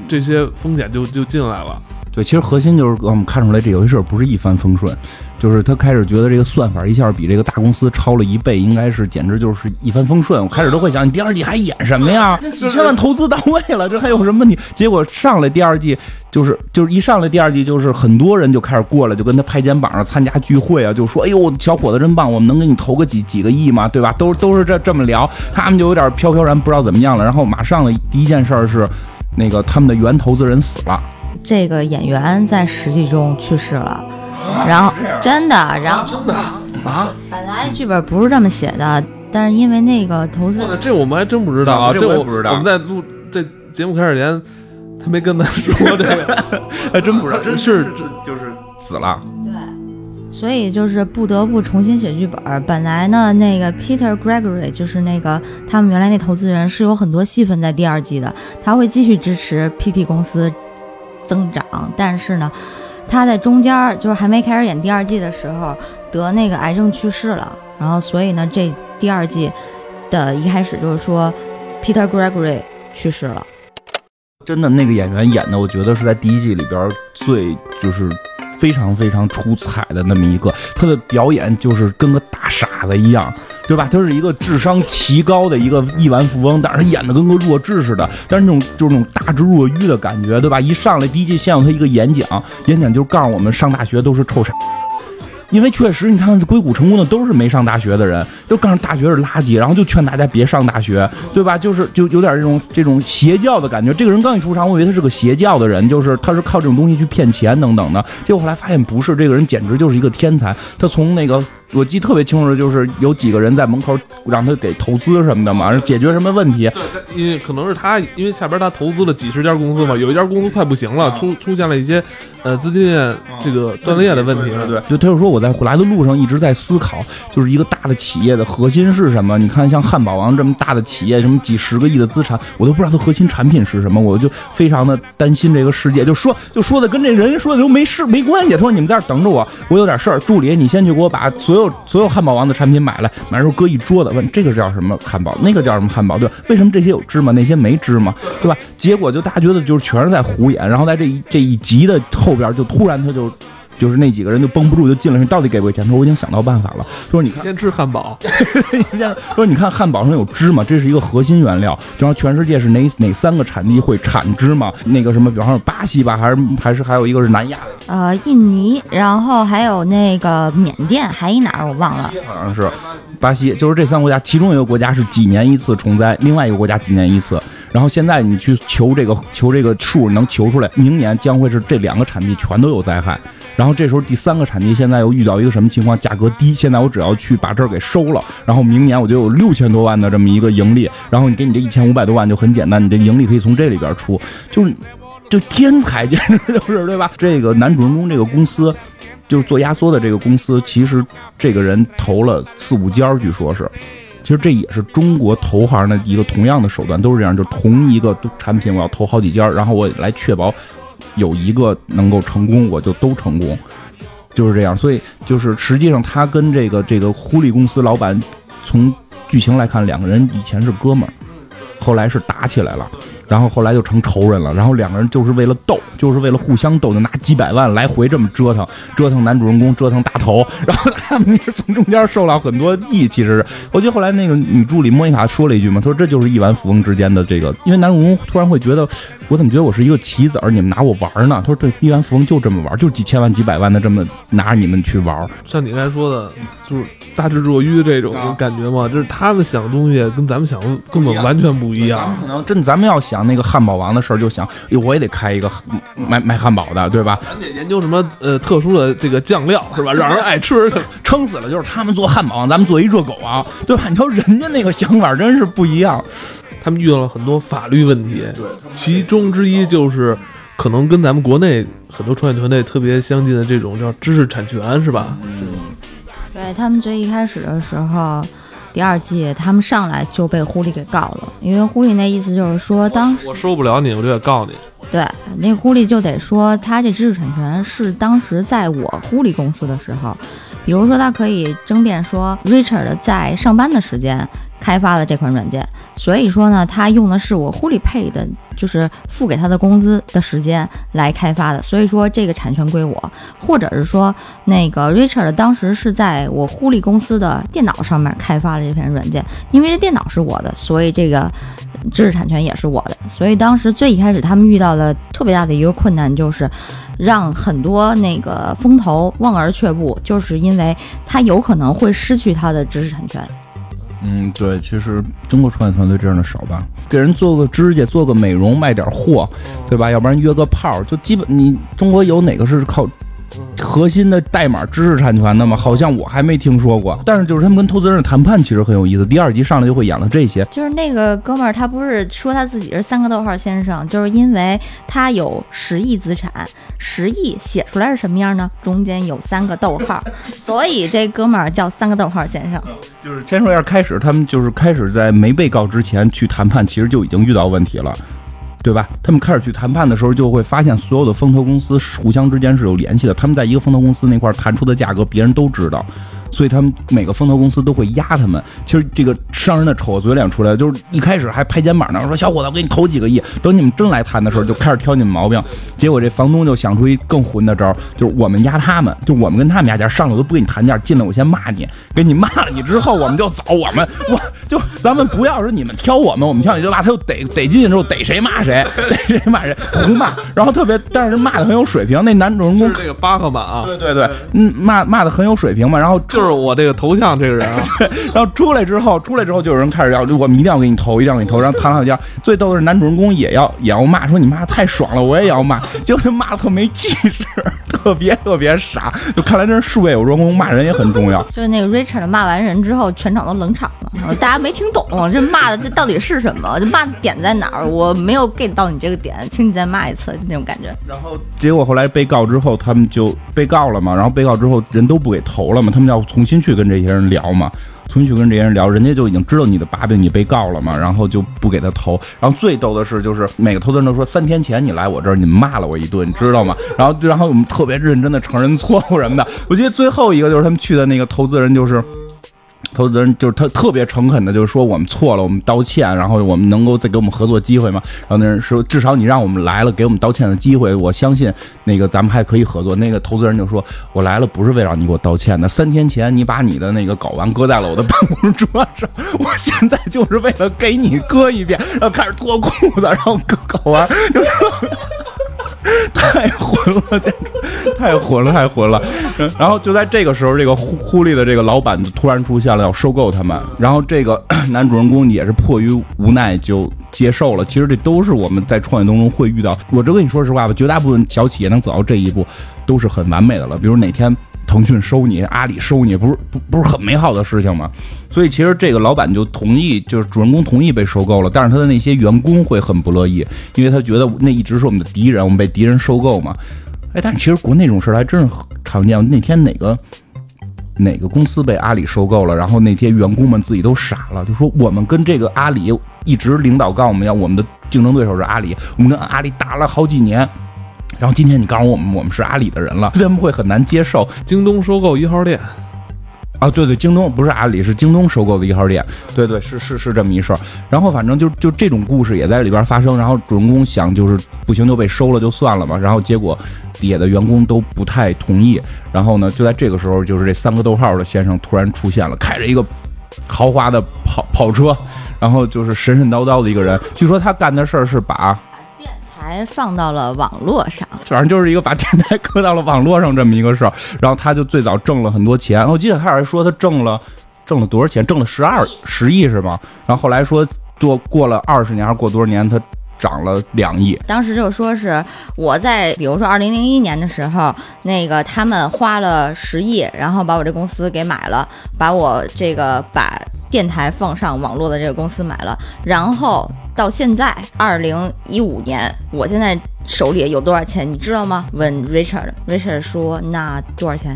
这些风险就就进来了。对，其实核心就是我们看出来这游戏事儿不是一帆风顺，就是他开始觉得这个算法一下比这个大公司超了一倍，应该是简直就是一帆风顺。我开始都会想，你第二季还演什么呀？几千万投资到位了，这还有什么问题？结果上来第二季就是就是一上来第二季就是很多人就开始过来，就跟他拍肩膀上参加聚会啊，就说：“哎呦，小伙子真棒，我们能给你投个几几个亿吗？对吧？”都都是这这么聊，他们就有点飘飘然，不知道怎么样了。然后马上的第一件事儿是，那个他们的原投资人死了。这个演员在实际中去世了，然后真的，然后真的？啊，本来剧本不是这么写的，但是因为那个投资，这我们还真不知道啊，这我不知道。我们在录这节目开始前，他没跟咱说这个，还真不知道，真是就是死了。对，所以就是不得不重新写剧本。本来呢，那个 Peter Gregory 就是那个他们原来那投资人是有很多戏份在第二季的，他会继续支持 PP 公司。增长，但是呢，他在中间就是还没开始演第二季的时候得那个癌症去世了，然后所以呢，这第二季的一开始就是说 Peter Gregory 去世了。真的，那个演员演的，我觉得是在第一季里边最就是非常非常出彩的那么一个，他的表演就是跟个大傻子一样。对吧？他是一个智商奇高的一个亿万富翁，但是他演的跟个弱智似的。但是那种就是那种大智若愚的感觉，对吧？一上来第一季先有他一个演讲，演讲就告诉我们上大学都是臭傻。因为确实，你看硅谷成功的都是没上大学的人，就告诉大学是垃圾，然后就劝大家别上大学，对吧？就是就有点这种这种邪教的感觉。这个人刚一出场，我以为他是个邪教的人，就是他是靠这种东西去骗钱等等的。结果后来发现不是，这个人简直就是一个天才。他从那个。我记得特别清楚的就是有几个人在门口让他给投资什么的嘛，解决什么问题。对，因为可能是他，因为下边他投资了几十家公司嘛，有一家公司快不行了，出出现了一些呃资金链这个断裂的问题。对，就他就说我在回来的路上一直在思考，就是一个大的企业的核心是什么？你看像汉堡王这么大的企业，什么几十个亿的资产，我都不知道它核心产品是什么，我就非常的担心这个世界。就说就说的跟这人说的都没事没关系。他说你们在这等着我，我有点事儿。助理，你先去给我把所有所有所有汉堡王的产品买来，买时候搁一桌子，问这个叫什么汉堡，那个叫什么汉堡，对吧？为什么这些有芝麻，那些没芝麻，对吧？结果就大家觉得就是全是在胡演，然后在这一这一集的后边，就突然他就。就是那几个人就绷不住，就进来说到底给不给钱？他说我已经想到办法了。他说你看，先吃汉堡。说你看汉堡上有芝麻，这是一个核心原料。然后全世界是哪哪三个产地会产芝麻？那个什么，比方说巴西吧，还是还是还有一个是南亚的。呃，印尼，然后还有那个缅甸，还一哪儿我忘了。好像是巴西，就是这三个国家，其中一个国家是几年一次虫灾，另外一个国家几年一次。然后现在你去求这个求这个数能求出来，明年将会是这两个产地全都有灾害。然后这时候第三个产地现在又遇到一个什么情况？价格低，现在我只要去把这儿给收了，然后明年我就有六千多万的这么一个盈利。然后你给你这一千五百多万就很简单，你这盈利可以从这里边出，就是就天才，简直就是对吧？这个男主人公这个公司，就是做压缩的这个公司，其实这个人投了四五家，据说是。其实这也是中国投行的一个同样的手段，都是这样，就同一个产品我要投好几家，然后我来确保。有一个能够成功，我就都成功，就是这样。所以就是实际上，他跟这个这个狐狸公司老板，从剧情来看，两个人以前是哥们儿，后来是打起来了。然后后来就成仇人了，然后两个人就是为了斗，就是为了互相斗，就拿几百万来回这么折腾，折腾男主人公，折腾大头，然后他们是从中间受了很多益。其实，我记得后来那个女助理莫妮卡说了一句嘛，她说这就是亿万富翁之间的这个，因为男主人公突然会觉得，我怎么觉得我是一个棋子儿，你们拿我玩呢？他说这亿万富翁就这么玩，就几千万、几百万的这么拿着你们去玩。像你刚才说的，就是大智若愚这种感觉嘛，就是他们想的东西跟咱们想的根本完全不一样。咱们可能真咱们要想。那个汉堡王的事儿，就想，我也得开一个卖卖汉堡的，对吧？咱得研究什么呃特殊的这个酱料，是吧？让人爱吃，撑死了就是他们做汉堡王，咱们做一热狗王，对吧？你说人家那个想法真是不一样，他们遇到了很多法律问题，对，其中之一就是可能跟咱们国内很多创业团队特别相近的这种叫知识产权，是吧？嗯，对他们最一开始的时候。第二季，他们上来就被狐狸给告了，因为狐狸那意思就是说，当时我受不了你，我就得告你。对，那狐狸就得说，他这知识产权是当时在我狐狸公司的时候，比如说他可以争辩说，Richard 在上班的时间。开发的这款软件，所以说呢，他用的是我 h u l i Pay 的，就是付给他的工资的时间来开发的，所以说这个产权归我，或者是说那个 Richard 当时是在我 h u l i 公司的电脑上面开发了这篇软件，因为这电脑是我的，所以这个知识产权也是我的，所以当时最一开始他们遇到了特别大的一个困难，就是让很多那个风投望而却步，就是因为他有可能会失去他的知识产权。嗯，对，其实中国创业团队这样的少吧，给人做个指甲、做个美容、卖点货，对吧？要不然约个炮，就基本你中国有哪个是靠？核心的代码知识产权的吗？好像我还没听说过。但是就是他们跟投资人的谈判其实很有意思。第二集上来就会演了这些。就是那个哥们儿，他不是说他自己是三个逗号先生，就是因为他有十亿资产，十亿写出来是什么样呢？中间有三个逗号，所以这哥们儿叫三个逗号先生。就是先说一下开始，他们就是开始在没被告之前去谈判，其实就已经遇到问题了。对吧？他们开始去谈判的时候，就会发现所有的风投公司互相之间是有联系的。他们在一个风投公司那块谈出的价格，别人都知道。所以他们每个风投公司都会压他们。其实这个商人的丑嘴脸出来，就是一开始还拍肩膀呢，说小伙子，我给你投几个亿。等你们真来谈的时候，就开始挑你们毛病。结果这房东就想出一更混的招，就是我们压他们，就我们跟他们压价，上来我都不跟你谈价，进来我先骂你，给你骂了你之后，我们就走。我们我就咱们不要说你们挑我们，我们挑你就骂他就逮逮进去之后逮谁骂谁，逮谁骂谁，胡骂。然后特别，但是骂的很有水平。那男主人公这个巴赫马啊，对对对，嗯，骂骂的很有水平嘛。然后。就是我这个头像这个人啊，然后出来之后，出来之后就有人开始要，我们一定要给你投，一定要给你投，然后谈好家。最逗的是男主人公也要也要骂，说你妈太爽了，我也要骂，结果他骂的特没气势，特别特别傻。就看来真是术业有专攻，骂人也很重要。就是那个 Richard 骂完人之后，全场都冷场了，大家没听懂这骂的这到底是什么，这骂的点在哪儿？我没有 get 到你这个点，请你再骂一次那种感觉。然后结果后来被告之后，他们就被告了嘛，然后被告之后人都不给投了嘛，他们要重新去跟这些人聊嘛。重新去跟这些人聊，人家就已经知道你的把柄，你被告了嘛，然后就不给他投。然后最逗的是，就是每个投资人都说三天前你来我这儿，你骂了我一顿，你知道吗？然后，然后我们特别认真的承认错误什么的。我记得最后一个就是他们去的那个投资人就是。投资人就是他特别诚恳的，就是说我们错了，我们道歉，然后我们能够再给我们合作机会吗？然后那人说，至少你让我们来了，给我们道歉的机会，我相信那个咱们还可以合作。那个投资人就说，我来了不是为了你给我道歉的，三天前你把你的那个睾丸搁在了我的办公桌上，我现在就是为了给你搁一遍，然后开始脱裤子，然后割睾丸，就 太混了，简 直太混了，太混了。然后就在这个时候，这个呼呼利的这个老板突然出现了，要收购他们。然后这个 男主人公也是迫于无奈就接受了。其实这都是我们在创业当中会遇到。我这跟你说实话吧，绝大部分小企业能走到这一步，都是很完美的了。比如哪天。腾讯收你，阿里收你，不是不不是很美好的事情吗？所以其实这个老板就同意，就是主人公同意被收购了，但是他的那些员工会很不乐意，因为他觉得那一直是我们的敌人，我们被敌人收购嘛。哎，但其实国内这种事还真是常见。那天哪个哪个公司被阿里收购了，然后那些员工们自己都傻了，就说我们跟这个阿里一直领导告诉我们要我们的竞争对手是阿里，我们跟阿里打了好几年。然后今天你告诉我们，我们是阿里的人了，他们会很难接受？京东收购一号店，啊，对对，京东不是阿里，是京东收购的一号店，对对，是是是这么一事儿。然后反正就就这种故事也在里边发生。然后主人公想就是不行就被收了就算了嘛。然后结果底下的员工都不太同意。然后呢，就在这个时候，就是这三个逗号的先生突然出现了，开着一个豪华的跑跑车，然后就是神神叨叨的一个人。据说他干的事儿是把。还放到了网络上，反正就是一个把电台搁到了网络上这么一个事儿。然后他就最早挣了很多钱，我记得他还说他挣了挣了多少钱，挣了十二十亿是吗？然后后来说做过了二十年还是过多少年，他涨了两亿。当时就说是我在比如说二零零一年的时候，那个他们花了十亿，然后把我这公司给买了，把我这个把电台放上网络的这个公司买了，然后。到现在，二零一五年，我现在手里有多少钱，你知道吗？问 Richard，Richard 说那多少钱？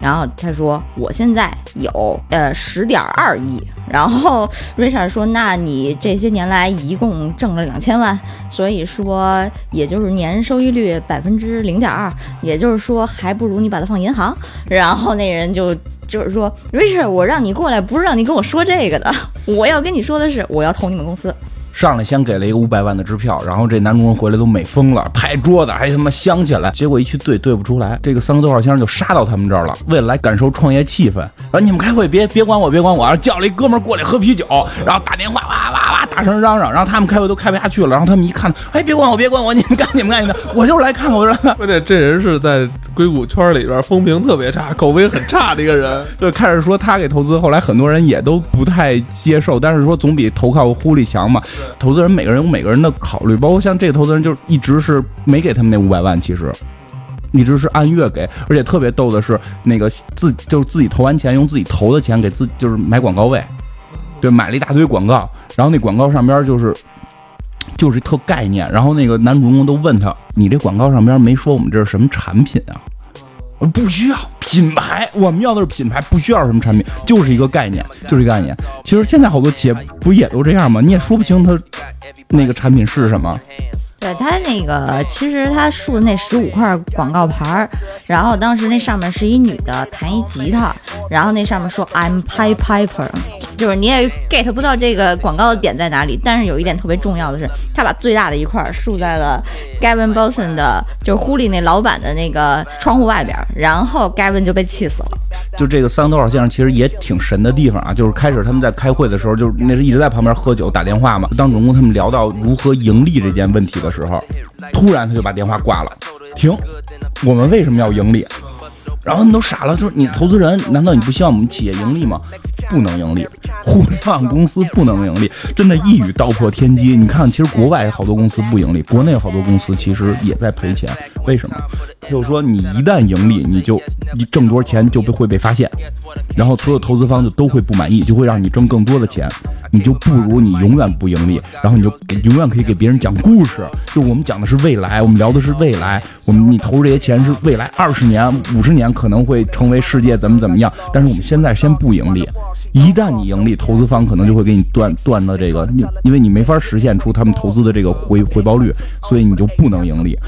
然后他说我现在有呃十点二亿。然后 Richard 说那你这些年来一共挣了两千万，所以说也就是年收益率百分之零点二，也就是说还不如你把它放银行。然后那人就就是说 Richard，我让你过来不是让你跟我说这个的，我要跟你说的是我要投你们公司。上来先给了一个五百万的支票，然后这男主人回来都美疯了，拍桌子还他妈香起来。结果一去对对不出来，这个三个多号先生就杀到他们这儿了，为了来感受创业气氛。然后你们开会别别管我别管我，然后叫了一哥们过来喝啤酒，然后打电话哇哇哇大声嚷嚷，然后他们开会都开不下去了。然后他们一看，哎别管我别管我，你们干你们干你们，我就是来看看我说。而且这人是在硅谷圈里边风评特别差，口碑很差的一个人。对，开始说他给投资，后来很多人也都不太接受，但是说总比投靠狐狸强嘛。投资人每个人有每个人的考虑，包括像这个投资人，就一直是没给他们那五百万，其实一直是按月给，而且特别逗的是，那个自就是自己投完钱，用自己投的钱给自就是买广告位，对，买了一大堆广告，然后那广告上边就是就是特概念，然后那个男主人公都问他，你这广告上边没说我们这是什么产品啊？不需要品牌，我们要的是品牌，不需要什么产品，就是一个概念，就是一个概念。其实现在好多企业不也都这样吗？你也说不清它那个产品是什么。对他那个，其实他竖的那十五块广告牌儿，然后当时那上面是一女的弹一吉他，然后那上面说 I'm Pipe Piper，就是你也 get 不到这个广告的点在哪里。但是有一点特别重要的是，他把最大的一块竖在了 Gavin b o s o n 的，就是狐狸那老板的那个窗户外边，然后 Gavin 就被气死了。就这个三个多少先生其实也挺神的地方啊，就是开始他们在开会的时候，就是那是一直在旁边喝酒打电话嘛。当主公他们聊到如何盈利这件问题的时候，突然他就把电话挂了，停，我们为什么要盈利？然后他们都傻了，就是你投资人，难道你不希望我们企业盈利吗？不能盈利，互联网公司不能盈利，真的一语道破天机。你看，其实国外好多公司不盈利，国内好多公司其实也在赔钱。为什么？就是说你一旦盈利，你就你挣多少钱就会被发现，然后所有投资方就都会不满意，就会让你挣更多的钱。你就不如你永远不盈利，然后你就永远可以给别人讲故事。就我们讲的是未来，我们聊的是未来。我们你投这些钱是未来二十年、五十年可能会成为世界怎么怎么样。但是我们现在先不盈利，一旦你盈利，投资方可能就会给你断断了这个，因为你没法实现出他们投资的这个回回报率，所以你就不能盈利。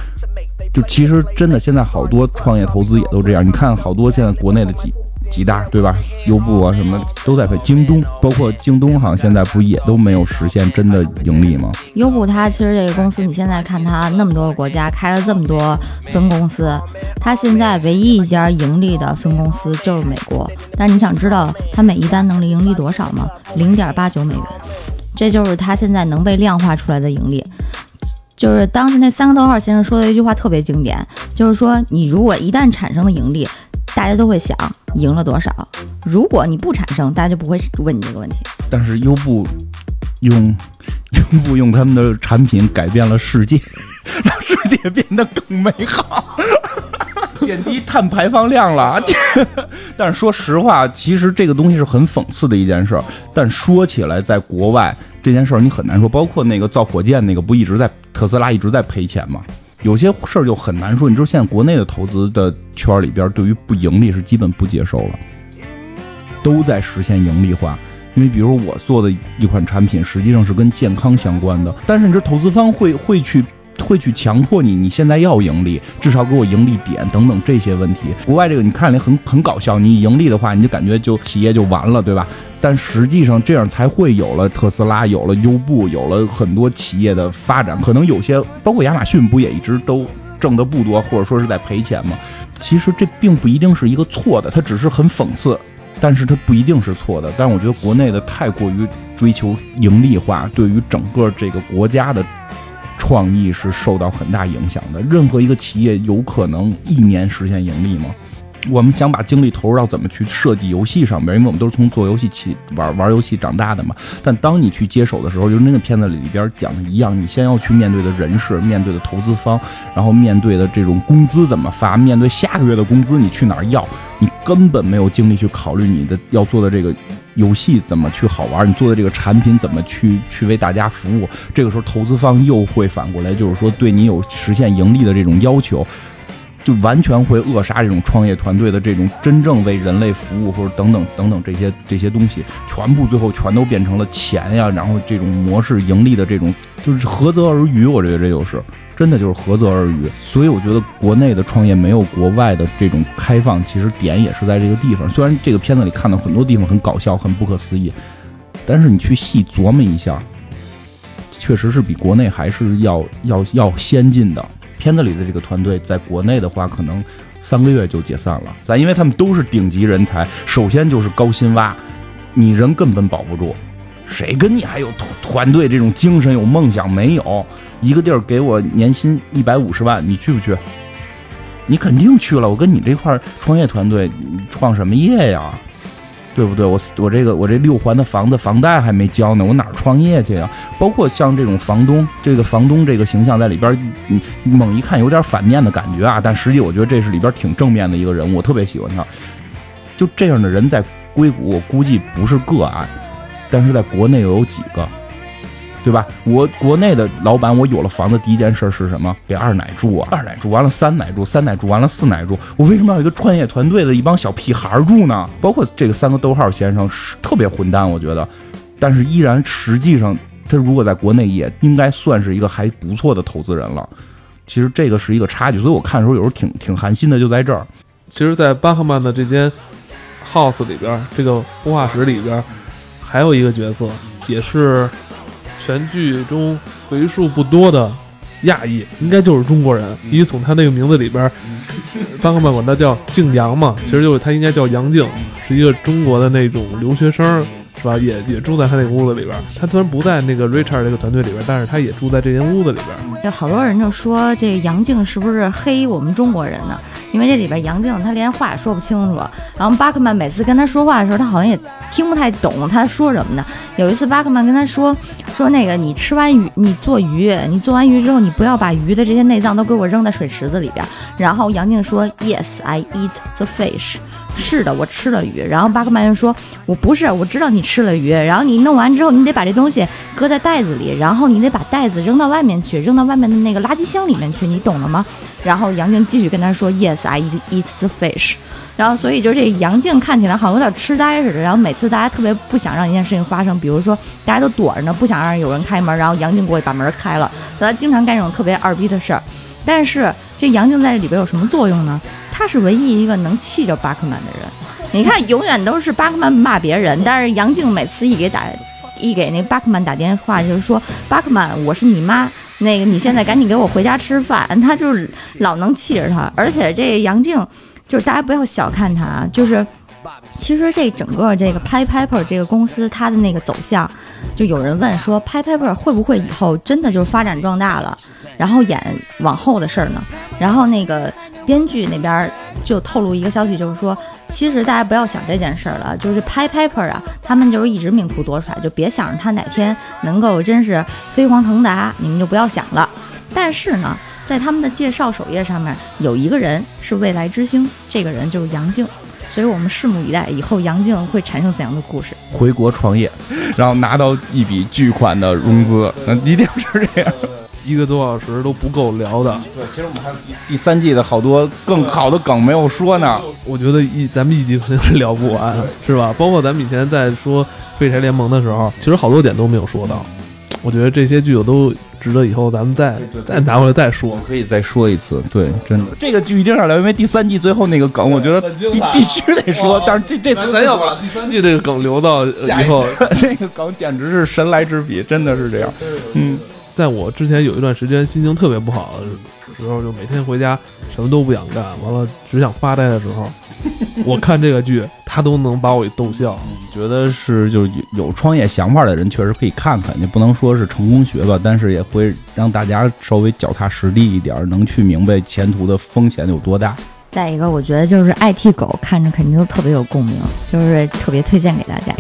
就其实真的现在好多创业投资也都这样。你看好多现在国内的几。几大对吧？优步啊，什么都在赔。京东，包括京东，好像现在不也都没有实现真的盈利吗？优步它其实这个公司，你现在看它那么多个国家开了这么多分公司，它现在唯一一家盈利的分公司就是美国。但你想知道它每一单能盈利多少吗？零点八九美元，这就是它现在能被量化出来的盈利。就是当时那三个逗号先生说的一句话特别经典，就是说你如果一旦产生了盈利。大家都会想赢了多少？如果你不产生，大家就不会问你这个问题。但是优步用 优步用他们的产品改变了世界，让世界变得更美好，减低碳排放量了。但是说实话，其实这个东西是很讽刺的一件事。但说起来，在国外这件事儿你很难说。包括那个造火箭那个，不一直在特斯拉一直在赔钱吗？有些事儿就很难说，你知道现在国内的投资的圈里边，对于不盈利是基本不接受了，都在实现盈利化。因为比如我做的一款产品，实际上是跟健康相关的，但是你这投资方会会去会去强迫你，你现在要盈利，至少给我盈利点等等这些问题。国外这个你看来很很搞笑，你盈利的话，你就感觉就企业就完了，对吧？但实际上，这样才会有了特斯拉，有了优步，有了很多企业的发展。可能有些，包括亚马逊，不也一直都挣的不多，或者说是在赔钱吗？其实这并不一定是一个错的，它只是很讽刺，但是它不一定是错的。但我觉得国内的太过于追求盈利化，对于整个这个国家的创意是受到很大影响的。任何一个企业有可能一年实现盈利吗？我们想把精力投入到怎么去设计游戏上面，因为我们都是从做游戏起玩玩游戏长大的嘛。但当你去接手的时候，就那个片子里边讲的一样，你先要去面对的人事，面对的投资方，然后面对的这种工资怎么发，面对下个月的工资你去哪儿要，你根本没有精力去考虑你的要做的这个游戏怎么去好玩，你做的这个产品怎么去去为大家服务。这个时候投资方又会反过来，就是说对你有实现盈利的这种要求。就完全会扼杀这种创业团队的这种真正为人类服务或者等等等等这些这些东西，全部最后全都变成了钱呀，然后这种模式盈利的这种就是合则而渔，我觉得这就是真的就是合则而渔。所以我觉得国内的创业没有国外的这种开放，其实点也是在这个地方。虽然这个片子里看到很多地方很搞笑、很不可思议，但是你去细琢磨一下，确实是比国内还是要要要先进的。片子里的这个团队在国内的话，可能三个月就解散了。咱因为他们都是顶级人才，首先就是高薪挖，你人根本保不住。谁跟你还有团团队这种精神、有梦想？没有一个地儿给我年薪一百五十万，你去不去？你肯定去了。我跟你这块创业团队，创什么业呀？对不对？我我这个我这六环的房子房贷还没交呢，我哪创业去呀？包括像这种房东，这个房东这个形象在里边，你猛一看有点反面的感觉啊，但实际我觉得这是里边挺正面的一个人物，我特别喜欢他。就这样的人在硅谷，我估计不是个案，但是在国内又有几个？对吧？我国内的老板，我有了房子，第一件事是什么？给二奶住啊！二奶住完了，三奶住，三奶住完了，四奶住。我为什么要一个创业团队的一帮小屁孩住呢？包括这个三个逗号先生是特别混蛋，我觉得，但是依然实际上，他如果在国内也应该算是一个还不错的投资人了。其实这个是一个差距，所以我看的时候有时候挺挺寒心的，就在这儿。其实，在巴赫曼的这间 house 里边，这个孵化室里边，还有一个角色，也是。全剧中为数不多的亚裔，应该就是中国人，因为从他那个名字里边，巴克曼管他叫静阳嘛，其实就是他应该叫杨静，是一个中国的那种留学生，是吧？也也住在他那屋子里边。他虽然不在那个 Richard 这个团队里边，但是他也住在这间屋子里边。有好多人就说这杨静是不是黑我们中国人呢？因为这里边杨静他连话也说不清楚，然后巴克曼每次跟他说话的时候，他好像也听不太懂他说什么呢。有一次巴克曼跟他说说那个你吃完鱼，你做鱼，你做完鱼之后，你不要把鱼的这些内脏都给我扔在水池子里边。然后杨静说，Yes, I eat the fish。是的，我吃了鱼。然后巴克曼就说：“我不是，我知道你吃了鱼。然后你弄完之后，你得把这东西搁在袋子里，然后你得把袋子扔到外面去，扔到外面的那个垃圾箱里面去，你懂了吗？”然后杨静继续跟他说：“Yes, I eat the fish。”然后所以就这杨静看起来好像有点痴呆似的。然后每次大家特别不想让一件事情发生，比如说大家都躲着呢，不想让有人开门，然后杨静过去把门开了。他经常干这种特别二逼的事儿。但是这杨静在这里边有什么作用呢？他是唯一一个能气着巴克曼的人。你看，永远都是巴克曼骂别人，但是杨静每次一给打，一给那巴克曼打电话，就是说巴克曼，我是你妈，那个你现在赶紧给我回家吃饭。他就是老能气着他，而且这杨静，就是大家不要小看他啊，就是其实这整个这个 piper 这个公司，它的那个走向，就有人问说 piper 会不会以后真的就是发展壮大了，然后演往后的事儿呢？然后那个编剧那边就透露一个消息，就是说，其实大家不要想这件事儿了，就是 Pi p p e r 啊，他们就是一直命途多舛，就别想着他哪天能够真是飞黄腾达，你们就不要想了。但是呢，在他们的介绍首页上面有一个人是未来之星，这个人就是杨静，所以我们拭目以待，以后杨静会产生怎样的故事？回国创业，然后拿到一笔巨款的融资，那一定是这样。一个多小时都不够聊的。对，其实我们还有第三季的好多更好的梗没有说呢。我觉得一咱们一集肯定聊不完，是吧？包括咱们以前在说《废柴联盟》的时候，其实好多点都没有说到。我觉得这些剧我都值得以后咱们再再拿回来再说。可以再说一次，对，真的，这个剧一定要聊，因为第三季最后那个梗，我觉得必必须得说。但是这这次咱要把第三季这个梗留到 以后，那个梗简直是神来之笔，真的是这样。嗯。在我之前有一段时间心情特别不好的时候，就每天回家什么都不想干，完了只想发呆的时候，我看这个剧，他都能把我给逗笑。觉得是就是有创业想法的人，确实可以看看，也不能说是成功学吧，但是也会让大家稍微脚踏实地一点，能去明白前途的风险有多大。再一个，我觉得就是 IT 狗看着肯定都特别有共鸣，就是特别推荐给大家。